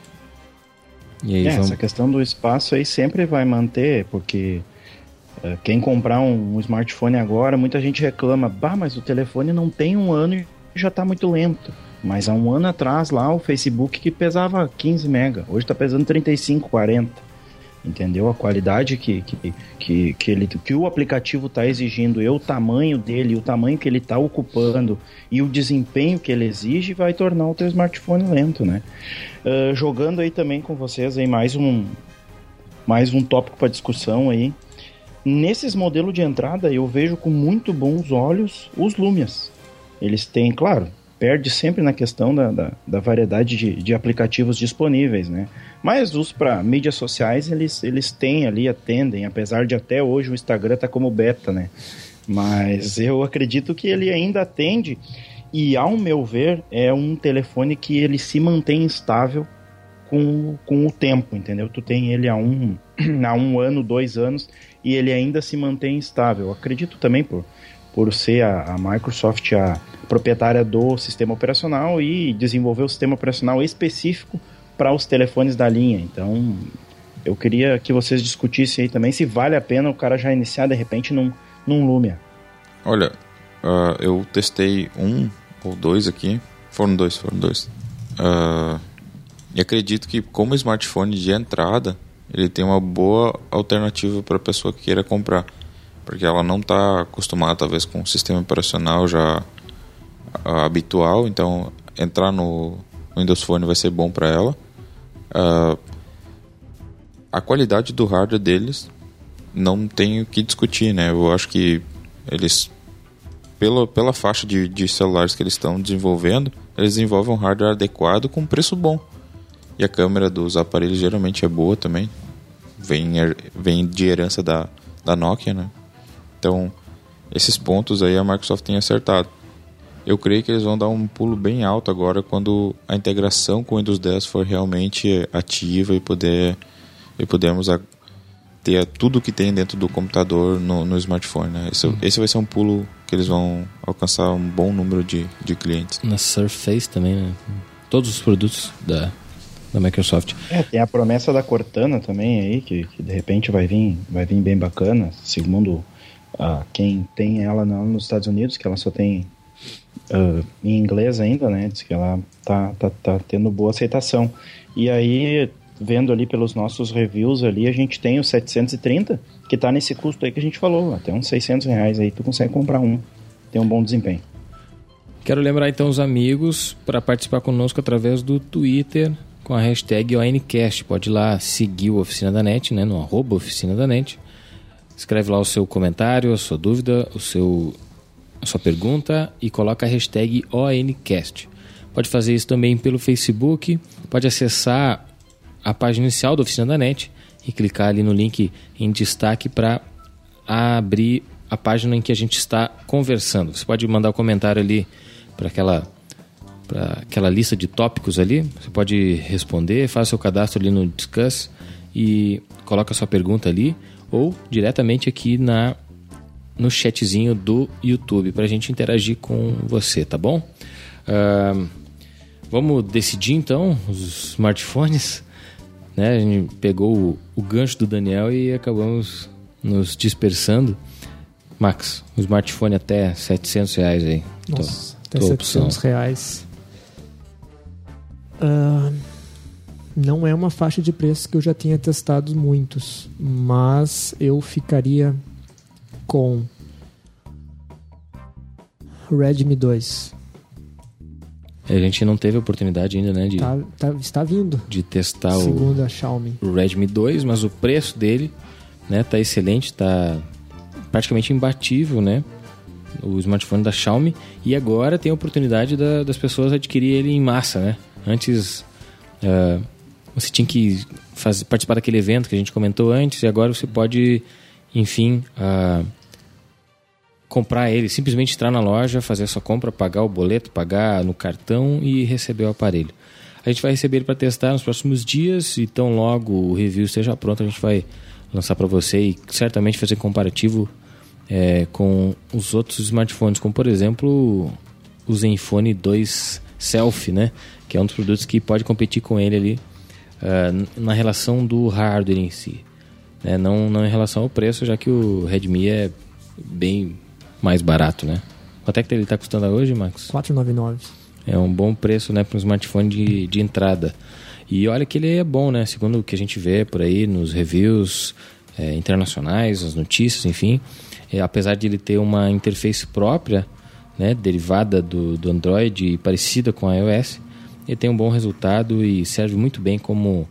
Aí, é, vamos... Essa questão do espaço aí sempre vai manter, porque quem comprar um, um, smartphone agora, muita gente reclama, bah, mas o telefone não tem um ano e já está muito lento. Mas há um ano atrás lá o Facebook que pesava 15 mega, hoje está pesando 35, 40. Entendeu? A qualidade que, que, que, que, ele, que o aplicativo está exigindo, e o tamanho dele, o tamanho que ele está ocupando e o desempenho que ele exige vai tornar o teu smartphone lento, né? Uh, jogando aí também com vocês aí mais um, mais um tópico para discussão aí Nesses modelos de entrada, eu vejo com muito bons olhos os Lumias. Eles têm, claro, perde sempre na questão da, da, da variedade de, de, aplicativos disponíveis, né? Mas os para mídias sociais, eles, eles têm ali, atendem, apesar de até hoje o Instagram tá como beta, né? Mas eu acredito que ele ainda atende e, ao meu ver, é um telefone que ele se mantém estável com, com o tempo, entendeu? Tu tem ele há um, há um ano, dois anos e ele ainda se mantém estável. Acredito também por, por ser a, a Microsoft a proprietária do sistema operacional e desenvolver o sistema operacional específico para os telefones da linha. Então, eu queria que vocês discutissem aí também se vale a pena o cara já iniciar de repente num, num Lumia. Olha, uh, eu testei um ou dois aqui. Foram dois, foram dois. Uh, e acredito que como smartphone de entrada, ele tem uma boa alternativa para a pessoa que queira comprar, porque ela não está acostumada talvez com o sistema operacional já uh, habitual, então entrar no Windows Phone vai ser bom para ela. Uh, a qualidade do hardware deles não tem o que discutir, né? Eu acho que eles pela, pela faixa de, de celulares que eles estão desenvolvendo, eles desenvolvem um hardware adequado com preço bom. E a câmera dos aparelhos geralmente é boa também. Vem, vem de herança da, da Nokia, né? Então, esses pontos aí a Microsoft tem acertado. Eu creio que eles vão dar um pulo bem alto agora quando a integração com o Windows 10 for realmente ativa e poder e pudermos ter tudo que tem dentro do computador no, no smartphone. Né? Esse, uhum. esse vai ser um pulo que eles vão alcançar um bom número de, de clientes. Na Surface também, né? Todos os produtos da, da Microsoft. É, tem a promessa da Cortana também aí, que, que de repente vai vir, vai vir bem bacana, segundo uh, quem tem ela nos Estados Unidos, que ela só tem uh, em inglês ainda, né? Diz que ela tá, tá, tá tendo boa aceitação. E aí vendo ali pelos nossos reviews ali, a gente tem o 730, que tá nesse custo aí que a gente falou, até uns 600 reais aí tu consegue comprar um, tem um bom desempenho. Quero lembrar então os amigos para participar conosco através do Twitter com a hashtag ONCast. Pode ir lá seguir o Oficina da Net, né, no arroba Oficina da Net. Escreve lá o seu comentário, a sua dúvida, o seu, a sua pergunta e coloca a hashtag ONCast. Pode fazer isso também pelo Facebook, pode acessar a página inicial da Oficina da NET e clicar ali no link em destaque para abrir a página em que a gente está conversando. Você pode mandar o um comentário ali para aquela para aquela lista de tópicos ali. Você pode responder, faz seu cadastro ali no Discuss e coloca sua pergunta ali ou diretamente aqui na no chatzinho do YouTube para a gente interagir com você, tá bom? Uh, vamos decidir então os smartphones né? A gente pegou o, o gancho do Daniel e acabamos nos dispersando. Max, um smartphone até 700 reais aí. Nossa, tô, até tô 700 opção. reais. Uh, não é uma faixa de preço que eu já tinha testado muitos, mas eu ficaria com Redmi 2. A gente não teve a oportunidade ainda, né? De, tá, tá, está vindo. De testar segundo o, Xiaomi. o Redmi 2, mas o preço dele né, tá excelente, tá praticamente imbatível, né? O smartphone da Xiaomi. E agora tem a oportunidade da, das pessoas adquirir ele em massa, né? Antes uh, você tinha que fazer, participar daquele evento que a gente comentou antes, e agora você pode, enfim, uh, comprar ele, simplesmente entrar na loja, fazer a sua compra, pagar o boleto, pagar no cartão e receber o aparelho. A gente vai receber ele para testar nos próximos dias e tão logo o review esteja pronto, a gente vai lançar para você e certamente fazer comparativo é, com os outros smartphones, como por exemplo o Zenfone 2 Selfie, né? que é um dos produtos que pode competir com ele ali uh, na relação do hardware em si. Né? Não, não em relação ao preço, já que o Redmi é bem mais barato, né? Quanto é que ele está custando hoje, Max? 499. É um bom preço, né, para um smartphone de, de entrada. E olha que ele é bom, né? Segundo o que a gente vê por aí nos reviews é, internacionais, as notícias, enfim. É, apesar de ele ter uma interface própria, né, derivada do, do Android e parecida com a iOS, ele tem um bom resultado e serve muito bem como,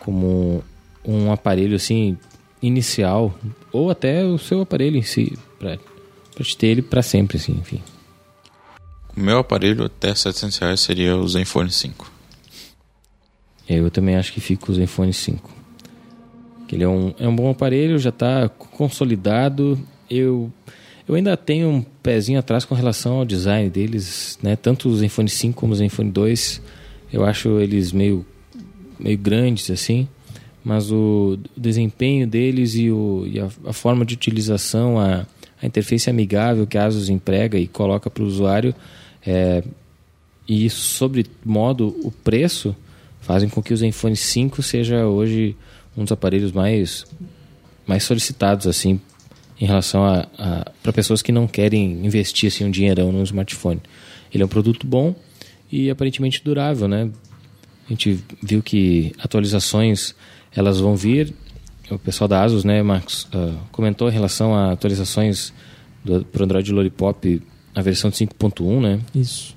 como um aparelho assim inicial ou até o seu aparelho em si para te ter ele pra sempre, assim, enfim. O meu aparelho até 700 reais seria o Zenfone 5. Eu também acho que fica o Zenfone 5. Que ele é um, é um bom aparelho, já está consolidado. Eu, eu ainda tenho um pezinho atrás com relação ao design deles, né? Tanto o Zenfone 5 como o Zenfone 2, eu acho eles meio, meio grandes, assim. Mas o, desempenho deles e, o, e a, a forma de utilização, a a interface amigável que a Asus emprega e coloca para o usuário é, e sobre modo o preço fazem com que o Zenfone 5 seja hoje um dos aparelhos mais mais solicitados assim em relação a, a para pessoas que não querem investir assim um dinheirão no smartphone. Ele é um produto bom e aparentemente durável, né? A gente viu que atualizações elas vão vir o pessoal da Asus, né, Marcos, uh, comentou em relação a atualizações para o Android Lollipop, a versão 5.1, né? Isso.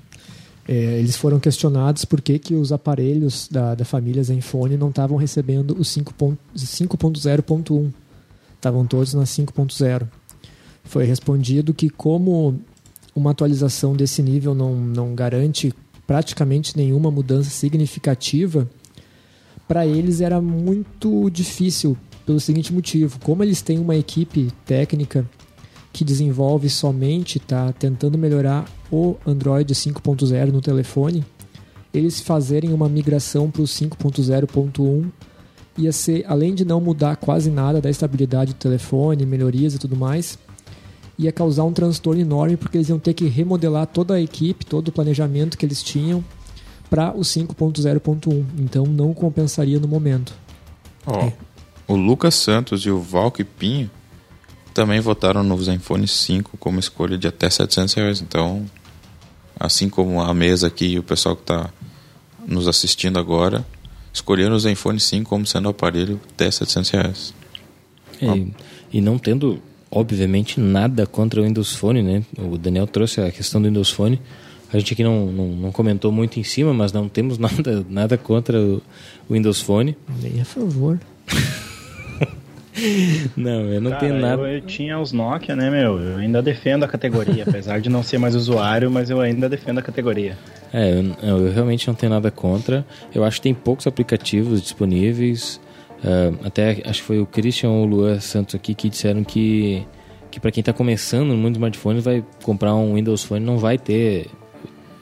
É, eles foram questionados por que, que os aparelhos da, da família Zenfone não estavam recebendo o 5.0.1. Estavam todos na 5.0. Foi respondido que como uma atualização desse nível não, não garante praticamente nenhuma mudança significativa, para eles era muito difícil pelo seguinte motivo: como eles têm uma equipe técnica que desenvolve somente, está tentando melhorar o Android 5.0 no telefone, eles fazerem uma migração para o 5.0.1 ia ser, além de não mudar quase nada da estabilidade do telefone, melhorias e tudo mais, ia causar um transtorno enorme porque eles iam ter que remodelar toda a equipe, todo o planejamento que eles tinham para o 5.0.1. Então não compensaria no momento. Oh, é. O Lucas Santos e o Valk Pinho também votaram no Zenfone 5 como escolha de até 700 reais. Então, assim como a mesa aqui e o pessoal que está nos assistindo agora, escolheram o Zenfone 5 como sendo o aparelho até 700 reais. E, e não tendo, obviamente, nada contra o Windows Phone, né? O Daniel trouxe a questão do Windows Phone. A gente aqui não, não, não comentou muito em cima, mas não temos nada, nada contra o Windows Phone. Nem a favor. não, eu não Cara, tenho nada. Eu, eu, tinha os Nokia, né, meu? Eu ainda defendo a categoria, apesar de não ser mais usuário, mas eu ainda defendo a categoria. É, eu, eu realmente não tenho nada contra. Eu acho que tem poucos aplicativos disponíveis. Uh, até acho que foi o Christian ou o Luan Santos aqui que disseram que, que para quem está começando no mundo do smartphone vai comprar um Windows Phone não vai ter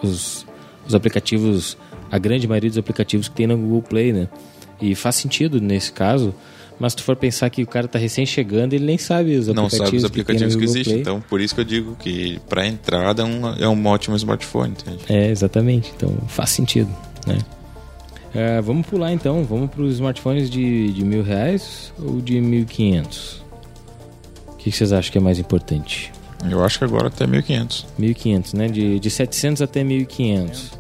os, os aplicativos, a grande maioria dos aplicativos que tem no Google Play, né? E faz sentido nesse caso, mas se tu for pensar que o cara está recém chegando, ele nem sabe os aplicativos, não sabe os aplicativos que, que existem. Então, por isso que eu digo que para entrada é um, é um ótimo smartphone, entende? É, exatamente. Então, faz sentido, né? Uh, vamos pular então, vamos para os smartphones de, de mil reais ou de mil quinhentos? O que vocês acham que é mais importante? Eu acho que agora até 1.500. 1.500, né? De, de 700 até 1.500.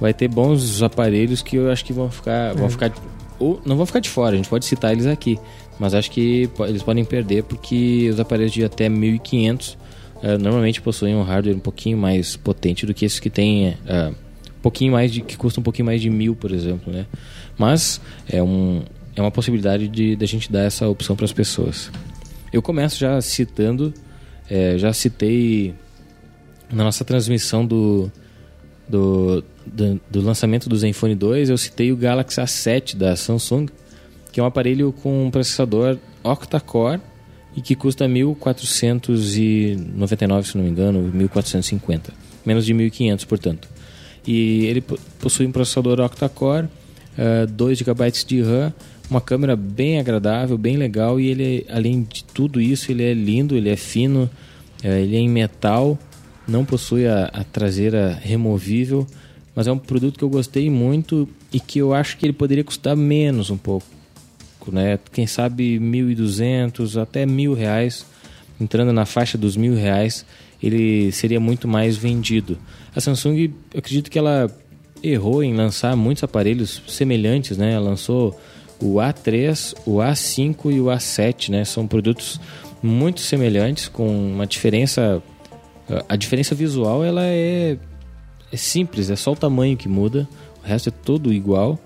Vai ter bons aparelhos que eu acho que vão ficar, é. vão ficar ou não vão ficar de fora, a gente pode citar eles aqui, mas acho que eles podem perder porque os aparelhos de até 1.500 uh, eh, normalmente possuem um hardware um pouquinho mais potente do que esses que têm uh, um pouquinho mais de que custam um pouquinho mais de mil, por exemplo, né? Mas é um é uma possibilidade de, de a gente dar essa opção para as pessoas. Eu começo já citando é, já citei na nossa transmissão do, do, do, do, lançamento do Zenfone 2, eu citei o Galaxy A7 da Samsung, que é um aparelho com um processador octa-core e que custa 1.499, se não me engano, 1.450, menos de 1.500, portanto. E ele possui um processador octa-core, uh, 2 GB de RAM, uma câmera bem agradável, bem legal e ele, além de tudo isso, ele é lindo, ele é fino, é, ele é em metal, não possui a, a, traseira removível, mas é um produto que eu gostei muito e que eu acho que ele poderia custar menos um pouco, né? Quem sabe 1.200 até mil reais, entrando na faixa dos mil reais, ele seria muito mais vendido. A Samsung, eu acredito que ela errou em lançar muitos aparelhos semelhantes, né? Ela lançou o A3, o A5 e o A7, né? São produtos muito semelhantes, com uma diferença. A diferença visual ela é, é simples, é só o tamanho que muda, o resto é todo igual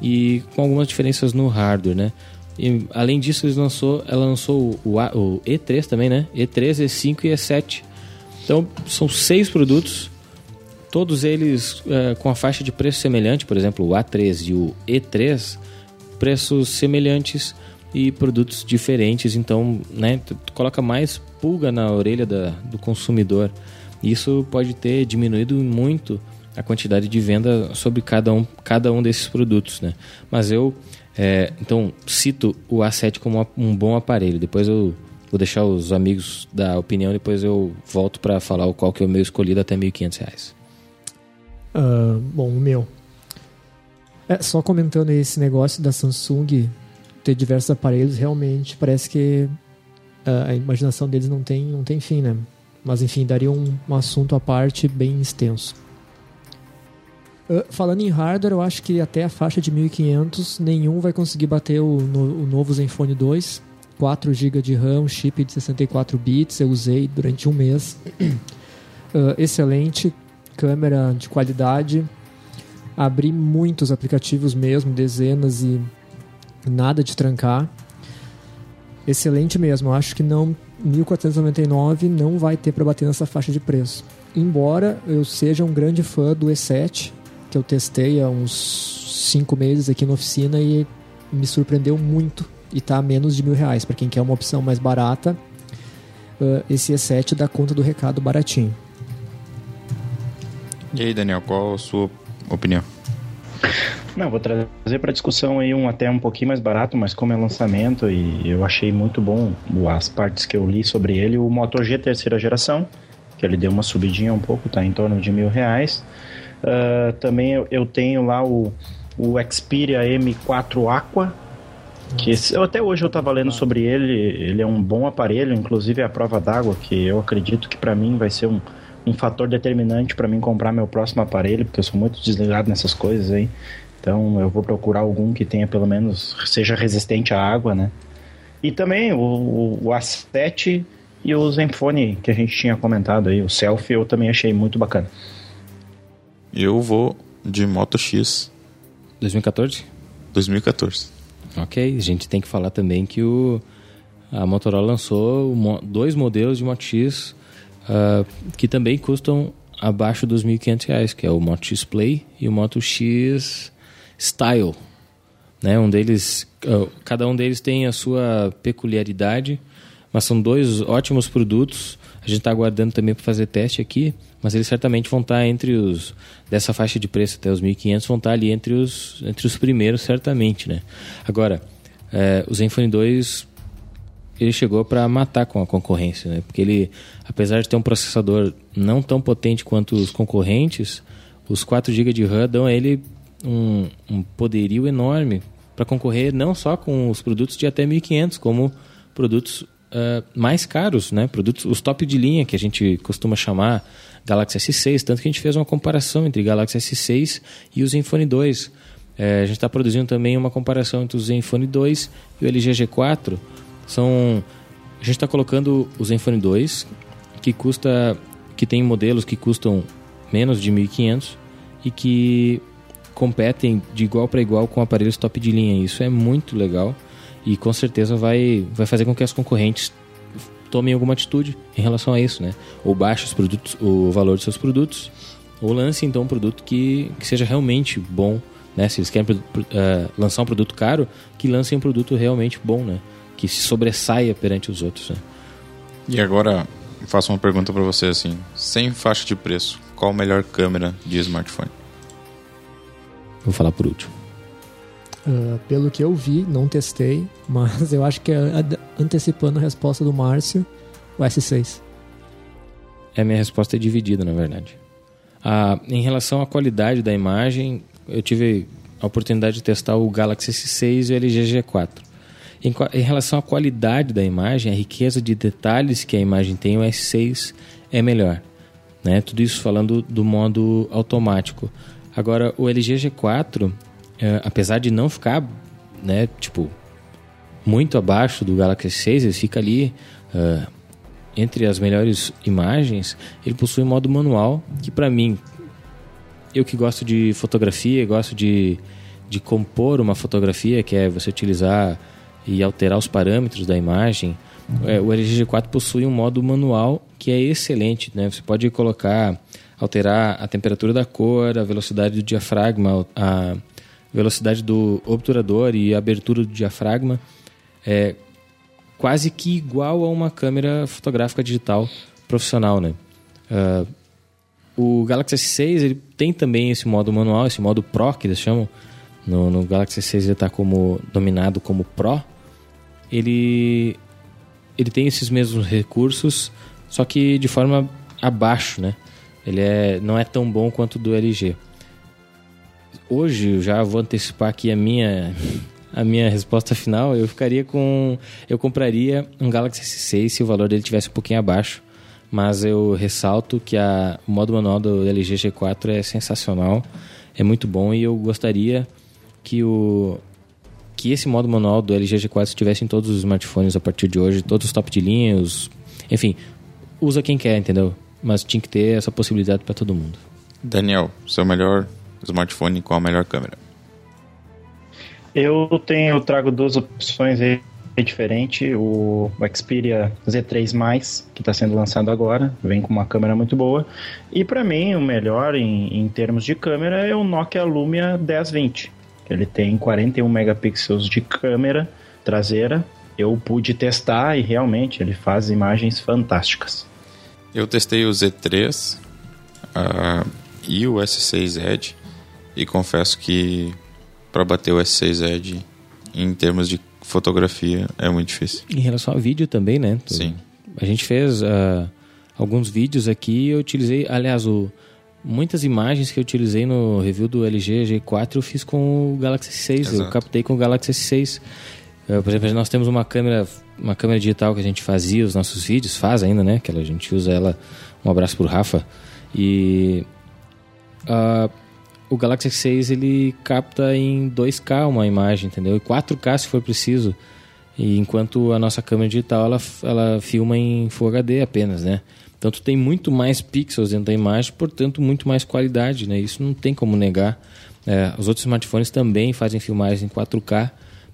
e com algumas diferenças no hardware, né? E, além disso, eles lançou, ela lançou o, o, E3 também, né? E3, E5 e E7. Então, são seis produtos, todos eles é, com a faixa de preço semelhante, por exemplo, o A3 e o E3, preços semelhantes e produtos diferentes. Então, né, tu, tu coloca mais pulga na orelha da, do consumidor. Isso pode ter diminuído muito a quantidade de venda sobre cada um, cada um desses produtos, né? Mas eu, é, então, cito o A7 como um bom aparelho. Depois eu vou deixar os amigos da opinião, depois eu volto para falar qual que é o meu escolhido até R$ 1.500. Uh, bom, o meu. É, só comentando esse negócio da Samsung ter diversos aparelhos, realmente parece que uh, a imaginação deles não tem, não tem fim, né? Mas enfim, daria um, um assunto à parte bem extenso. Uh, falando em hardware, eu acho que até a faixa de 1500 nenhum vai conseguir bater o, no, o novo Zenfone 2. 4 GB de RAM, chip de 64 bits, eu usei durante um mês. Uh, excelente, câmera de qualidade, abri muitos aplicativos mesmo, dezenas e nada de trancar. Excelente mesmo. Eu acho que não 1499 não vai ter para bater nessa faixa de preço. Embora eu seja um grande fã do E7, que eu testei há uns 5 meses aqui na oficina e me surpreendeu muito e está a menos de mil reais. Para quem quer uma opção mais barata, esse E7 dá conta do recado baratinho. E aí, Daniel, qual a sua opinião? Não, vou trazer para discussão aí um até um pouquinho mais barato, mas como é lançamento e eu achei muito bom as partes que eu li sobre ele, o Moto G terceira geração, que ele deu uma subidinha um pouco, tá em torno de mil reais. Uh, também eu, eu, tenho lá o, o Xperia M4 Aqua, que esse, eu, até hoje eu estava lendo sobre ele, ele é um bom aparelho, inclusive é a prova d'água, que eu acredito que para mim vai ser um, um fator determinante para mim comprar meu próximo aparelho, porque eu sou muito desligado nessas coisas aí. Então eu vou procurar algum que tenha pelo menos seja resistente à água, né? E também o, o, o A7 e o Zenfone que a gente tinha comentado aí, o Selfie, eu também achei muito bacana. Eu vou de Moto X 2014? 2014. Ok, a gente tem que falar também que o, a Motorola lançou dois modelos de Moto X uh, que também custam abaixo dos R$ 1.500, que é o Moto X Play e o Moto X Style. Né? Um deles, uh, cada um deles tem a sua peculiaridade, mas são dois ótimos produtos. A gente está aguardando também para fazer teste aqui, mas eles certamente vão estar tá entre os dessa faixa de preço até os 1.500 vão estar tá ali entre os entre os primeiros certamente, né? Agora, é, o Zenfone 2 ele chegou para matar com a concorrência, né? Porque ele, apesar de ter um processador não tão potente quanto os concorrentes, os 4 GB de RAM dão a ele um, um poderio enorme para concorrer não só com os produtos de até 1.500, como produtos uh, mais caros, né? Produtos, os top de linha que a gente costuma chamar Galaxy S6, tanto que a gente fez uma comparação entre Galaxy S6 e o Zenfone 2. É, a gente está produzindo também uma comparação entre o Zenfone 2 e o LG G4. São, a gente está colocando o Zenfone 2, que custa, que tem modelos que custam menos de 1.500 e que competem de igual para igual com aparelhos top de linha. Isso é muito legal e com certeza vai, vai fazer com que as concorrentes tomem alguma atitude em relação a isso, né? Ou baixe os produtos, o valor dos seus produtos, ou lance então um produto que, que seja realmente bom, né? Se eles querem uh, lançar um produto caro, que lancem um produto realmente bom, né? Que se sobressaia perante os outros, né? E agora, faço uma pergunta para você assim, sem faixa de preço, qual a melhor câmera de smartphone? Vou falar por último. Uh, pelo que eu vi, não testei, mas eu acho que é antecipando a resposta do Márcio, o S6. É, minha resposta é dividida, na verdade. Ah, em relação à qualidade da imagem, eu tive a oportunidade de testar o Galaxy S6 e o LG G4. Em, em, relação à qualidade da imagem, a riqueza de detalhes que a imagem tem, o S6 é melhor. Né? Tudo isso falando do modo automático. Agora, o LG G4 é, apesar de não ficar, né, tipo, muito abaixo do Galaxy 6, ele fica ali uh, entre as melhores imagens. Ele possui modo manual, que para mim, eu que gosto de fotografia, gosto de, de compor uma fotografia, que é você utilizar e alterar os parâmetros da imagem. É, o LG G4 possui um modo manual que é excelente, né? Você pode colocar, alterar a temperatura da cor, a velocidade do diafragma, a velocidade do obturador e abertura do diafragma é quase que igual a uma câmera fotográfica digital profissional, né? Uh, o Galaxy S6 ele tem também esse modo manual, esse modo Pro que eles chamam. No, no Galaxy S6 ele está como dominado como Pro. Ele ele tem esses mesmos recursos, só que de forma abaixo, né? Ele é, não é tão bom quanto o do LG hoje, eu já vou antecipar aqui a minha a minha resposta final, eu ficaria com eu compraria um Galaxy S6 se o valor dele tivesse um pouquinho abaixo, mas eu ressalto que a, o modo manual do LG G4 é sensacional, é muito bom e eu gostaria que o que esse modo manual do LG G4 estivesse em todos os smartphones a partir de hoje, todos os top de linha, os, enfim, usa quem quer, entendeu? Mas tinha que ter essa possibilidade para todo mundo. Daniel, seu melhor smartphone com a melhor câmera? Eu tenho, eu trago duas opções aí diferentes. O, Xperia Z3+, que está sendo lançado agora, vem com uma câmera muito boa. E para mim, o melhor em, em termos de câmera é o Nokia Lumia 1020. Ele tem 41 megapixels de câmera traseira. Eu pude testar e realmente ele faz imagens fantásticas. Eu testei o Z3 uh, e o S6 Edge e confesso que para bater o S6 Edge em termos de fotografia é muito difícil. Em relação ao vídeo também, né? Sim. A gente fez uh, alguns vídeos aqui eu utilizei, aliás, o, muitas imagens que eu utilizei no review do LG G4 eu fiz com o Galaxy S6, Exato. eu captei com o Galaxy S6. Ah, por exemplo, nós temos uma câmera, uma câmera digital que a gente fazia os nossos vídeos, faz ainda, né? Que a gente usa ela. Um abraço pro Rafa. E uh, o Galaxy S6 ele capta em 2K uma imagem, entendeu? E 4K se for preciso. E enquanto a nossa câmera digital ela, ela filma em Full HD apenas, né? Então tu tem muito mais pixels dentro da imagem, portanto muito mais qualidade, né? Isso não tem como negar. É, os outros smartphones também fazem filmagens em 4K,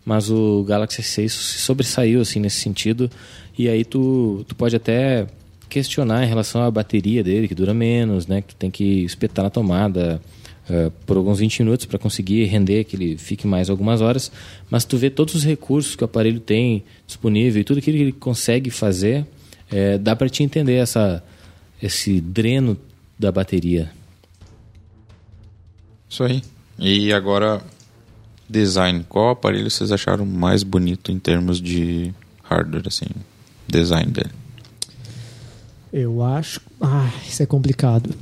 mas o Galaxy S6 se sobressaiu assim nesse sentido. E aí tu, tu pode até questionar em relação à bateria dele, que dura menos, né? Que tu tem que espetar na tomada uh, por alguns 20 minutos para conseguir render que ele fique mais algumas horas. Mas tu vê todos os recursos que o aparelho tem disponível e tudo que ele consegue fazer, é, dá para te entender essa, esse dreno da bateria. Isso aí. E agora, design. Qual aparelho vocês acharam mais bonito em termos de hardware, assim, design dele? Eu acho. Ah, isso é complicado.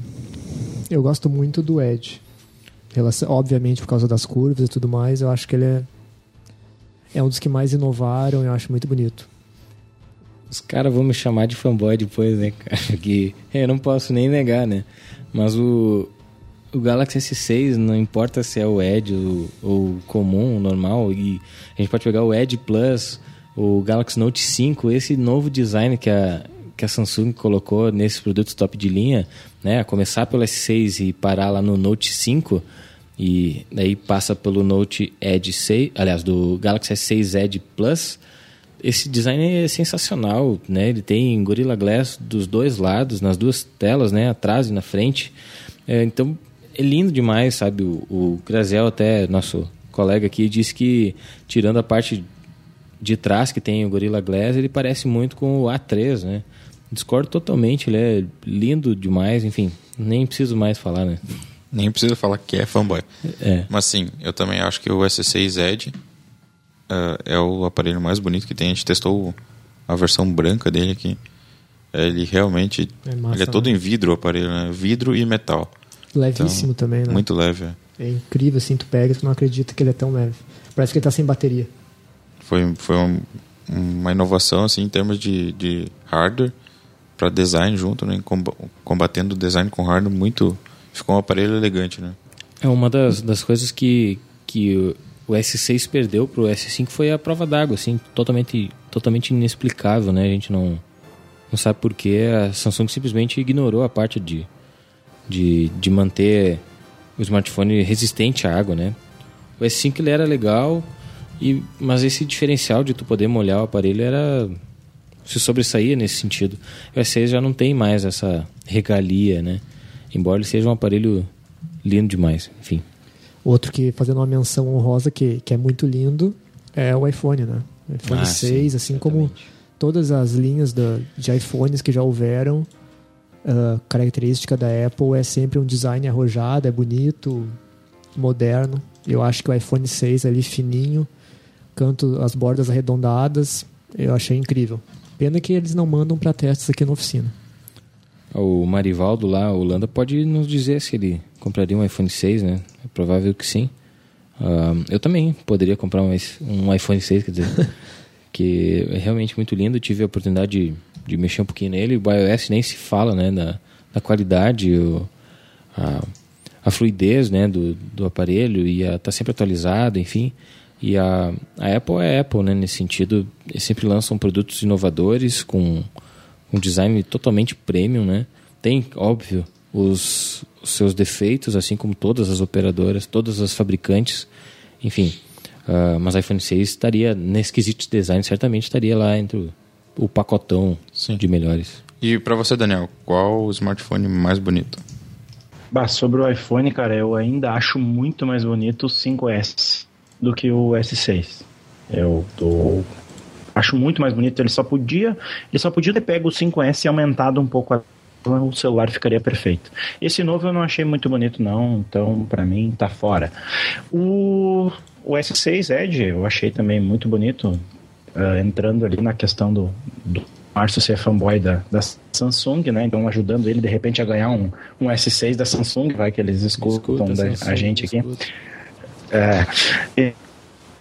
Eu gosto muito do Edge. Relação, obviamente por causa das curvas e tudo mais, eu acho que ele é, é um dos que mais inovaram eu acho muito bonito. Os caras vão me chamar de fanboy depois, né, cara? Que eu não posso nem negar, né? Mas o, o Galaxy S6, não importa se é o Edge ou, o comum, normal, e a gente pode pegar o Edge Plus, o Galaxy Note 5, esse novo design que a, que a Samsung colocou nesses produtos top de linha, né? Começar pelo S6 e parar lá no Note 5 e daí passa pelo Note Edge 6, aliás, do Galaxy S6 Edge Plus. Esse design é sensacional, né? Ele tem Gorilla Glass dos dois lados, nas duas telas, né? Atrás e na frente. É, então, é lindo demais, sabe? O, o Grazel, até nosso colega aqui, disse que, tirando a parte de trás que tem o Gorilla Glass, ele parece muito com o A3, né? Discordo totalmente, ele é lindo demais, enfim, nem preciso mais falar, né? Nem preciso falar que é fanboy. É. Mas sim, eu também acho que o S6 Edge uh, é o aparelho mais bonito que tem. A gente testou a versão branca dele aqui. Ele realmente. É massa, ele é todo né? em vidro o aparelho, né? Vidro e metal. Levíssimo Então, também, né? Muito leve. é. É incrível, assim, tu pega e tu não acredita que ele é tão leve. Parece que ele tá sem bateria. Foi, foi um- uma inovação assim, em termos de, de hardware para design junto, né? Comba- Combatendo o design com hardware muito. Ficou um aparelho elegante, né? É uma das, das coisas que, que o- o S6 perdeu pro S5 foi a prova d'água, assim, totalmente, totalmente inexplicável, né? A gente não, não sabe por que a Samsung simplesmente ignorou a parte de, de, de manter o smartphone resistente à água, né? O S5 ele era legal, e, mas esse diferencial de tu poder molhar o aparelho era se sobressaía nesse sentido. O S6 já não tem mais essa regalia, né? Embora ele seja um aparelho lindo demais, enfim. Outro que, fazendo uma menção honrosa que, que é muito lindo, é o iPhone, né? O iPhone Ah, 6, sim, assim como exatamente. todas as linhas da, de iPhones que já houveram, a característica da Apple é sempre um design arrojado, é bonito, moderno. Eu acho que o iPhone 6 ali fininho, canto as bordas arredondadas, eu achei incrível. Pena que eles não mandam para testes aqui na oficina. O Marivaldo lá, a Holanda, pode nos dizer se ele compraria um iPhone 6, né? É provável que sim. Ah, eu também poderia comprar um, um iPhone 6, quer dizer, que é realmente muito lindo. Tive a oportunidade de, de mexer um pouquinho nele. O iOS nem se fala, né? Da, da qualidade, o, a, a fluidez, né? Do, do aparelho e a, tá sempre atualizado, enfim. E a, a Apple é Apple, né? Nesse sentido, eles sempre lançam produtos inovadores com um design totalmente premium, né? Tem, óbvio, os, os seus defeitos, assim como todas as operadoras, todas as fabricantes, enfim. ah, mas iPhone 6 estaria, nesse quesito de design, certamente estaria lá entre o, o pacotão Sim. de melhores. E para você, Daniel, qual o smartphone mais bonito? Bah, sobre o iPhone, cara, eu ainda acho muito mais bonito o 5S do que o S6. Eu tô... acho muito mais bonito. Ele só podia, ele só podia ter pego o 5S e aumentado um pouco a o celular ficaria perfeito. Esse novo eu não achei muito bonito não, então pra mim tá fora. O, o S6 Edge eu achei também muito bonito, ah, entrando ali na questão do, do Márcio ser fanboy da, da Samsung, né? Então ajudando ele de repente a ganhar um, um S6 da Samsung, vai que eles escutam da- Samsung, a gente aqui. escuta. É, e,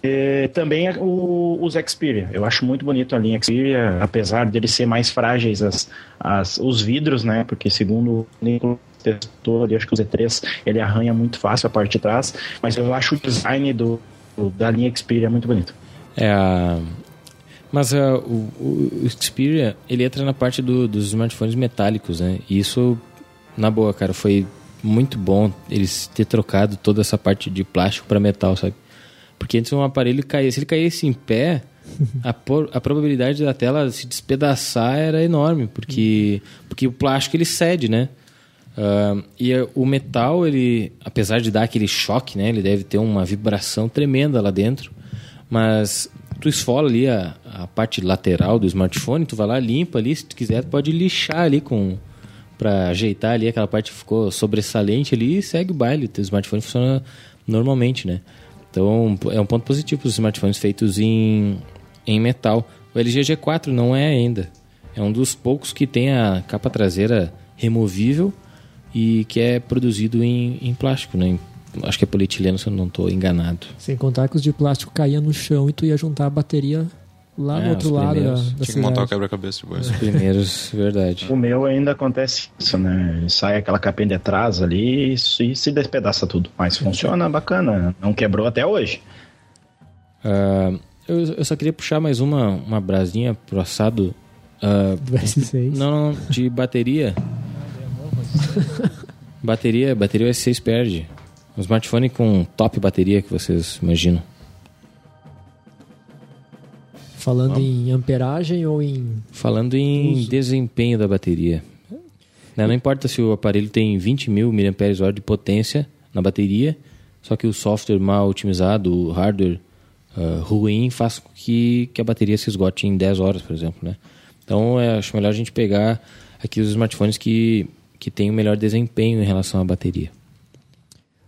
e também o- os Xperia. Eu acho muito bonito a linha Xperia, apesar deles ser mais frágeis as, as, os vidros, né? Porque segundo o Nicolas testou ali, acho que o Z3, ele arranha muito fácil a parte de trás, mas eu acho o design do, do da linha Xperia muito bonito. É a... Mas uh, o, o Xperia, ele entra na parte do, dos smartphones metálicos, né? E isso, na boa, cara, foi muito bom eles ter trocado toda essa parte de plástico para metal, sabe? Porque antes um aparelho caía, se ele caísse em pé, a, por, a probabilidade da tela se despedaçar era enorme, porque, porque o plástico ele cede, né? Uh, e o metal, ele, apesar de dar aquele choque, né? Ele deve ter uma vibração tremenda lá dentro, mas tu esfola ali a, a parte lateral do smartphone, tu vai lá, limpa ali, se tu quiser, tu pode lixar ali com para ajeitar ali aquela parte que ficou sobressalente ali e segue o baile. O teu smartphone funciona normalmente, né? Então é um ponto positivo para os smartphones feitos em, em metal. O LG G4 não é ainda. É um dos poucos que tem a capa traseira removível e que é produzido em, em plástico, né? Acho que é polietileno, se eu não estou enganado. Sem contar que os de plástico caíam no chão e tu ia juntar a bateria lá é, no outro lado da, da Tinha cidade. que montar o quebra-cabeça depois. Os primeiros, verdade. O meu ainda acontece isso, né? Sai aquela capinha de atrás ali e se despedaça tudo. Mas funciona bacana. Não quebrou até hoje. Uh, eu, eu, só queria puxar mais uma, uma brasinha pro assado. Uh, Do S6. Não, não, de bateria. bateria, bateria o S6 perde. Um smartphone com top bateria que vocês imaginam. Falando Vamos. em amperagem ou em. Falando em uso. desempenho da bateria. Não, não, importa se o aparelho tem 20 mil mAh de potência na bateria, só que o software mal otimizado, o hardware uh, ruim, faz com que, que a bateria se esgote em 10 horas, por exemplo. Né? Então, é, acho melhor a gente pegar aqui os smartphones que, que têm o melhor desempenho em relação à bateria.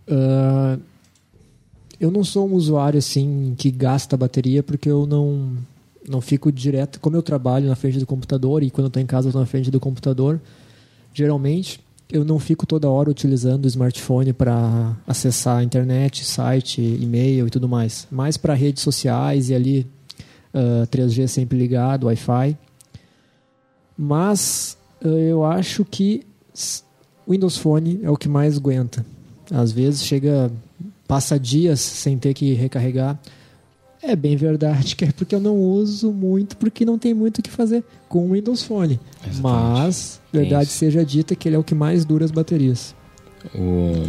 Uh, eu não sou um usuário assim que gasta bateria porque eu não não fico direto. Como eu trabalho na frente do computador e quando estou em casa estou na frente do computador, geralmente eu não fico toda hora utilizando o smartphone para acessar a internet, site, e-mail e tudo mais. Mais para redes sociais e ali uh, 3G sempre ligado, Wi-Fi. Mas uh, eu acho que Windows Phone é o que mais aguenta. Às vezes chega, passa dias sem ter que recarregar. É bem verdade, que é porque eu não uso muito, porque não tem muito o que fazer com o Windows Phone. Exatamente. Mas, verdade Isso. seja dita, que ele é o que mais dura as baterias. O...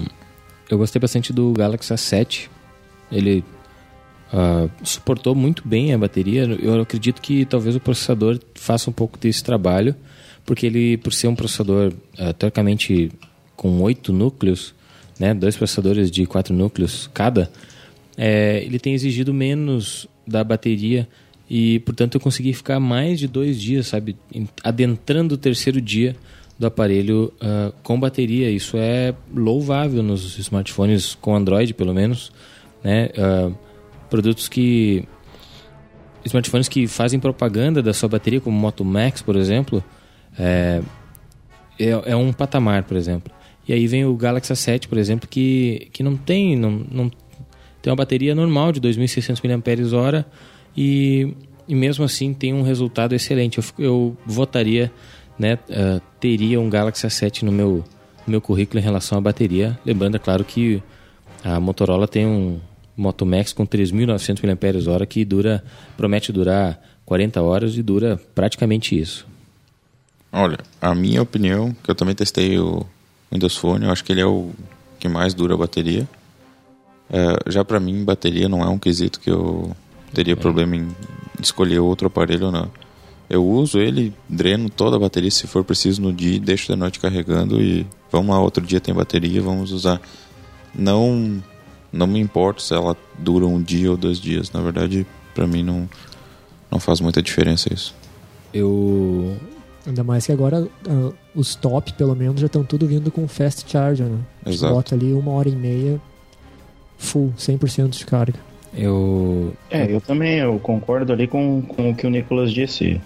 Eu gostei bastante do Galaxy A7. Ele uh, suportou muito bem a bateria. Eu acredito que talvez o processador faça um pouco desse trabalho, porque ele, por ser um processador uh, teoricamente com oito núcleos, né, dois processadores de quatro núcleos cada, é, ele tem exigido menos da bateria e, portanto, eu consegui ficar mais de dois dias, sabe, adentrando o terceiro dia do aparelho uh, com bateria. Isso é louvável nos smartphones com Android, pelo menos, né? Uh, produtos que smartphones que fazem propaganda da sua bateria, como o Moto Max, por exemplo, é, é, é, um patamar, por exemplo. E aí vem o Galaxy S7, por exemplo, que, que não tem não, não tem uma bateria normal de 2.600 mAh e, e mesmo assim tem um resultado excelente. Eu, eu votaria, né, uh, teria um Galaxy A7 no meu, no meu currículo em relação à bateria. Lembrando, é claro, que a Motorola tem um Moto Max com 3.900 mAh que dura, promete durar 40 horas e dura praticamente isso. Olha, a minha opinião, que eu também testei o Windows Phone, eu acho que ele é o que mais dura a bateria. É, já para mim, bateria não é um quesito que eu teria é. problema em escolher outro aparelho ou não. Eu uso ele, dreno toda a bateria se for preciso no dia, deixo da noite carregando e vamos lá, outro dia tem bateria, vamos usar. Não não me importa se ela dura um dia ou dois dias. Na verdade, para mim não não faz muita diferença isso. Eu Ainda mais que agora uh, os top, pelo menos, já estão tudo vindo com fast charger, né? Exato. Bota ali uma hora e meia full, 100% de carga. Eu. É, eu também eu concordo ali com, com o que o Nicolas disse.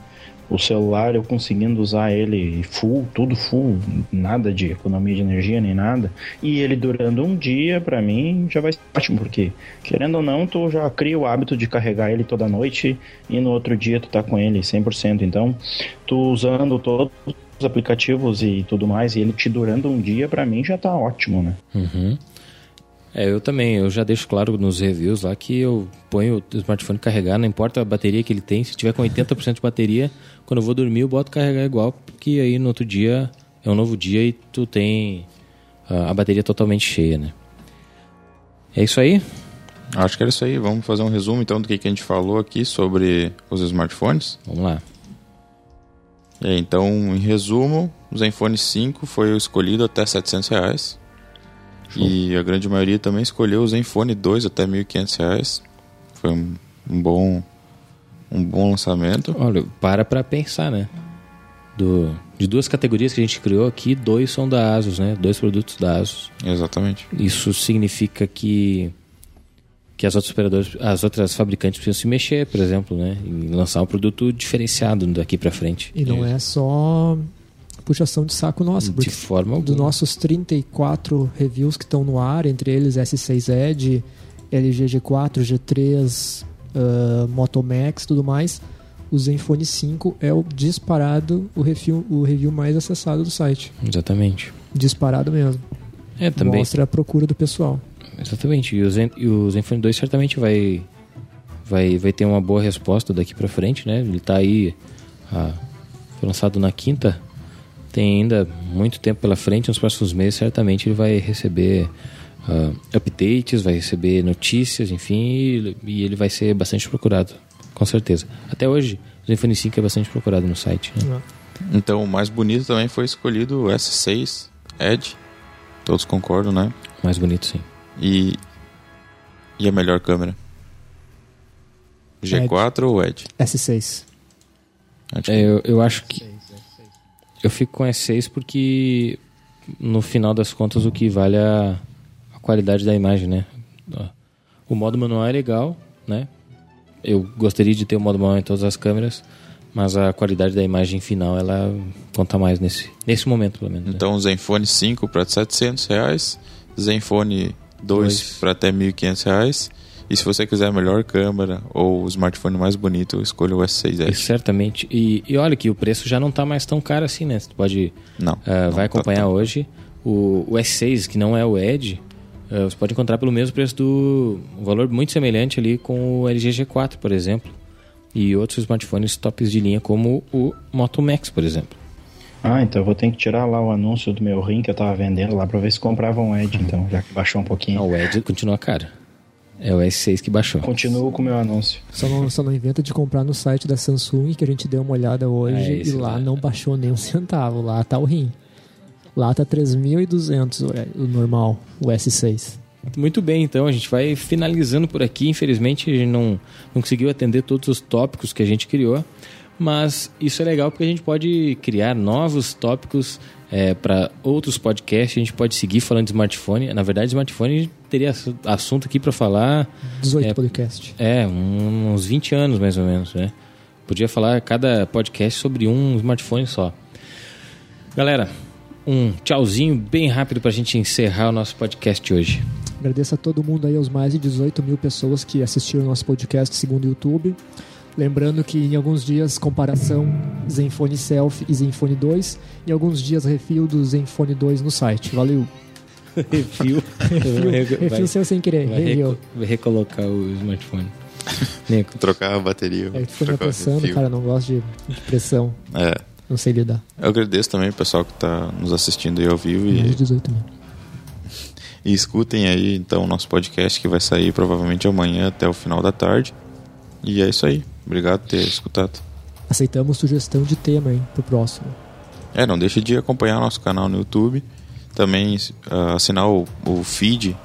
O celular, eu conseguindo usar ele full, tudo full, nada de economia de energia nem nada, e ele durando um dia, para mim, já vai ser ótimo, porque, querendo ou não, tu já cria o hábito de carregar ele toda noite e no outro dia tu tá com ele 100%. Então, tu usando todo os aplicativos e tudo mais, e ele te durando um dia, para mim já tá ótimo, né? Uhum. É, eu também, eu já deixo claro nos reviews lá que eu ponho o smartphone carregar, não importa a bateria que ele tem, se tiver com 80% de bateria, quando eu vou dormir eu boto carregar igual, porque aí no outro dia é um novo dia e tu tem a, a bateria totalmente cheia, né? É isso aí? Acho que era isso aí. Vamos fazer um resumo então do que, que a gente falou aqui sobre os smartphones. Vamos lá. É, então, em resumo, o Zenfone 5 foi o escolhido até 700 reais. E a grande maioria também escolheu o Zenfone 2 até 1.500 reais. Foi um, um, bom um bom lançamento. Olha, para pra pensar, né? Do, de duas categorias que a gente criou aqui, dois são da Asus, né? Dois produtos da Asus. Exatamente. Isso significa que que as outras operadoras, as outras fabricantes precisam se mexer, por exemplo, né, e lançar um produto diferenciado daqui para frente. E não é só puxação de saco nossa, de forma alguma. dos nossos 34 reviews que estão no ar, entre eles S6 Edge, LG G4, G3, uh, Moto Max, tudo mais, o Zenfone 5 é o disparado o review, o review mais acessado do site. Exatamente. Disparado mesmo. É, também. Mostra a procura do pessoal. Exatamente. E o, Zen, e o Zenfone 2 certamente vai, vai, vai ter uma boa resposta daqui para frente, né? Ele está aí, ah, foi lançado na quinta, tem ainda muito tempo pela frente. Nos próximos meses, certamente ele vai receber uh, updates, vai receber notícias, enfim, e, e, ele vai ser bastante procurado, com certeza. Até hoje, o Zenfone 5 é bastante procurado no site. Né? Então, o mais bonito também foi escolhido o S6 Edge. Todos concordam, né? Mais bonito, sim. E, e a melhor câmera? G4 Edge. ou Edge? S6. Acho é, eu, eu acho que. Eu fico com S6 porque no final das contas o que vale é a, a qualidade da imagem, né? O modo manual é legal, né? Eu gostaria de ter o modo manual em todas as câmeras, mas a qualidade da imagem final ela conta mais nesse, nesse momento, pelo menos. Né? Então, né? Zenfone 5 para 700 reais, Zenfone 2 para até 1.500 reais. E se você quiser a melhor câmera ou o smartphone mais bonito, escolha o S6 Edge. certamente. E, e olha que o preço já não está mais tão caro assim, né? Você pode. Não. Uh, não vai tá acompanhar tá hoje. O, o, S6, que não é o Edge, uh, você pode encontrar pelo mesmo preço do. Um valor muito semelhante ali com o LG G4, por exemplo. E outros smartphones tops de linha, como o Moto Max, por exemplo. Ah, então eu vou ter que tirar lá o anúncio do meu rim que eu tava vendendo lá pra ver se comprava um Edge, então, já que baixou um pouquinho. Não, o Edge continua caro. É o S6 que baixou. Continuo com o meu anúncio. Só não, só não inventa de comprar no site da Samsung, que a gente deu uma olhada hoje, é, e lá não baixou nem um centavo. Lá tá o rim. Lá tá 3.200 o normal, o S6. Muito bem, então a gente vai finalizando por aqui. Infelizmente, a gente não, não conseguiu atender todos os tópicos que a gente criou. Mas isso é legal porque a gente pode criar novos tópicos é, para outros podcasts. A gente pode seguir falando de smartphone. Na verdade, smartphone teria assunto aqui para falar. 18 é, podcasts. É, uns 20 anos mais ou menos, né? Podia falar cada podcast sobre um smartphone só. Galera, um tchauzinho bem rápido para a gente encerrar o nosso podcast hoje. Agradeço a todo mundo aí, aos mais de 18 mil pessoas que assistiram o nosso podcast segundo o YouTube. Lembrando que em alguns dias comparação Zenfone Selfie e Zenfone 2, em alguns dias refil do Zenfone 2 no site. Valeu. Refil. refil, refil seu sem querer. Vai, reco vai recolocar o smartphone. Nico. Trocar a bateria. É, me apressando, cara, não gosto de, de, pressão. É. Não sei lidar. Eu agradeço também o pessoal que está nos assistindo aí ao vivo. Mais e... 18 mil. E escutem aí então o nosso podcast que vai sair provavelmente amanhã até o final da tarde. E é isso aí. Obrigado por ter escutado. Aceitamos sugestão de tema aí pro próximo. É, não deixe de acompanhar nosso canal no YouTube. Também uh, assinar o, o feed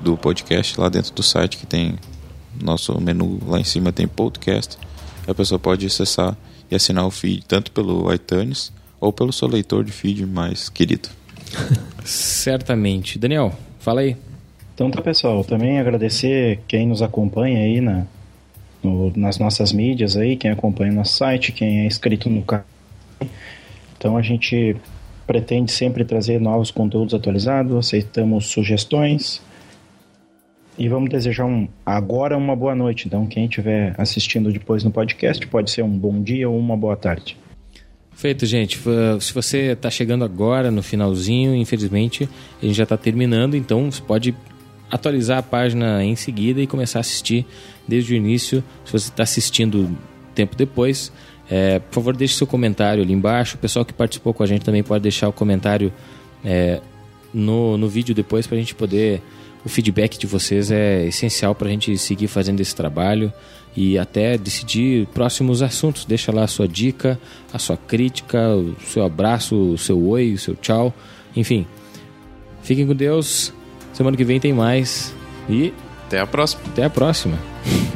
do podcast lá dentro do site que tem nosso menu lá em cima tem podcast. A pessoa pode acessar e assinar o feed tanto pelo iTunes ou pelo seu leitor de feed mais querido. Certamente. Daniel, fala aí. Então tá pessoal, também agradecer quem nos acompanha aí na, no, nas nossas mídias aí, quem acompanha o nosso site, quem é inscrito no canal. Então a gente pretende sempre trazer novos conteúdos atualizados, aceitamos sugestões e vamos desejar um, agora uma boa noite. Então quem estiver assistindo depois no podcast pode ser um bom dia ou uma boa tarde. Feito, gente. Se você está chegando agora no finalzinho, infelizmente a gente já está terminando, então você pode atualizar a página em seguida e começar a assistir desde o início. Se você está assistindo tempo depois, é, por favor, deixe seu comentário ali embaixo. O pessoal que participou com a gente também pode deixar o comentário é, no, no vídeo depois para a gente poder. O feedback de vocês é essencial para a gente seguir fazendo esse trabalho e até decidir próximos assuntos. Deixa lá a sua dica, a sua crítica, o seu abraço, o seu oi, o seu tchau. Enfim, fiquem com Deus. Semana que vem tem mais. E até a próxima. Até a próxima.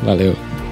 Valeu.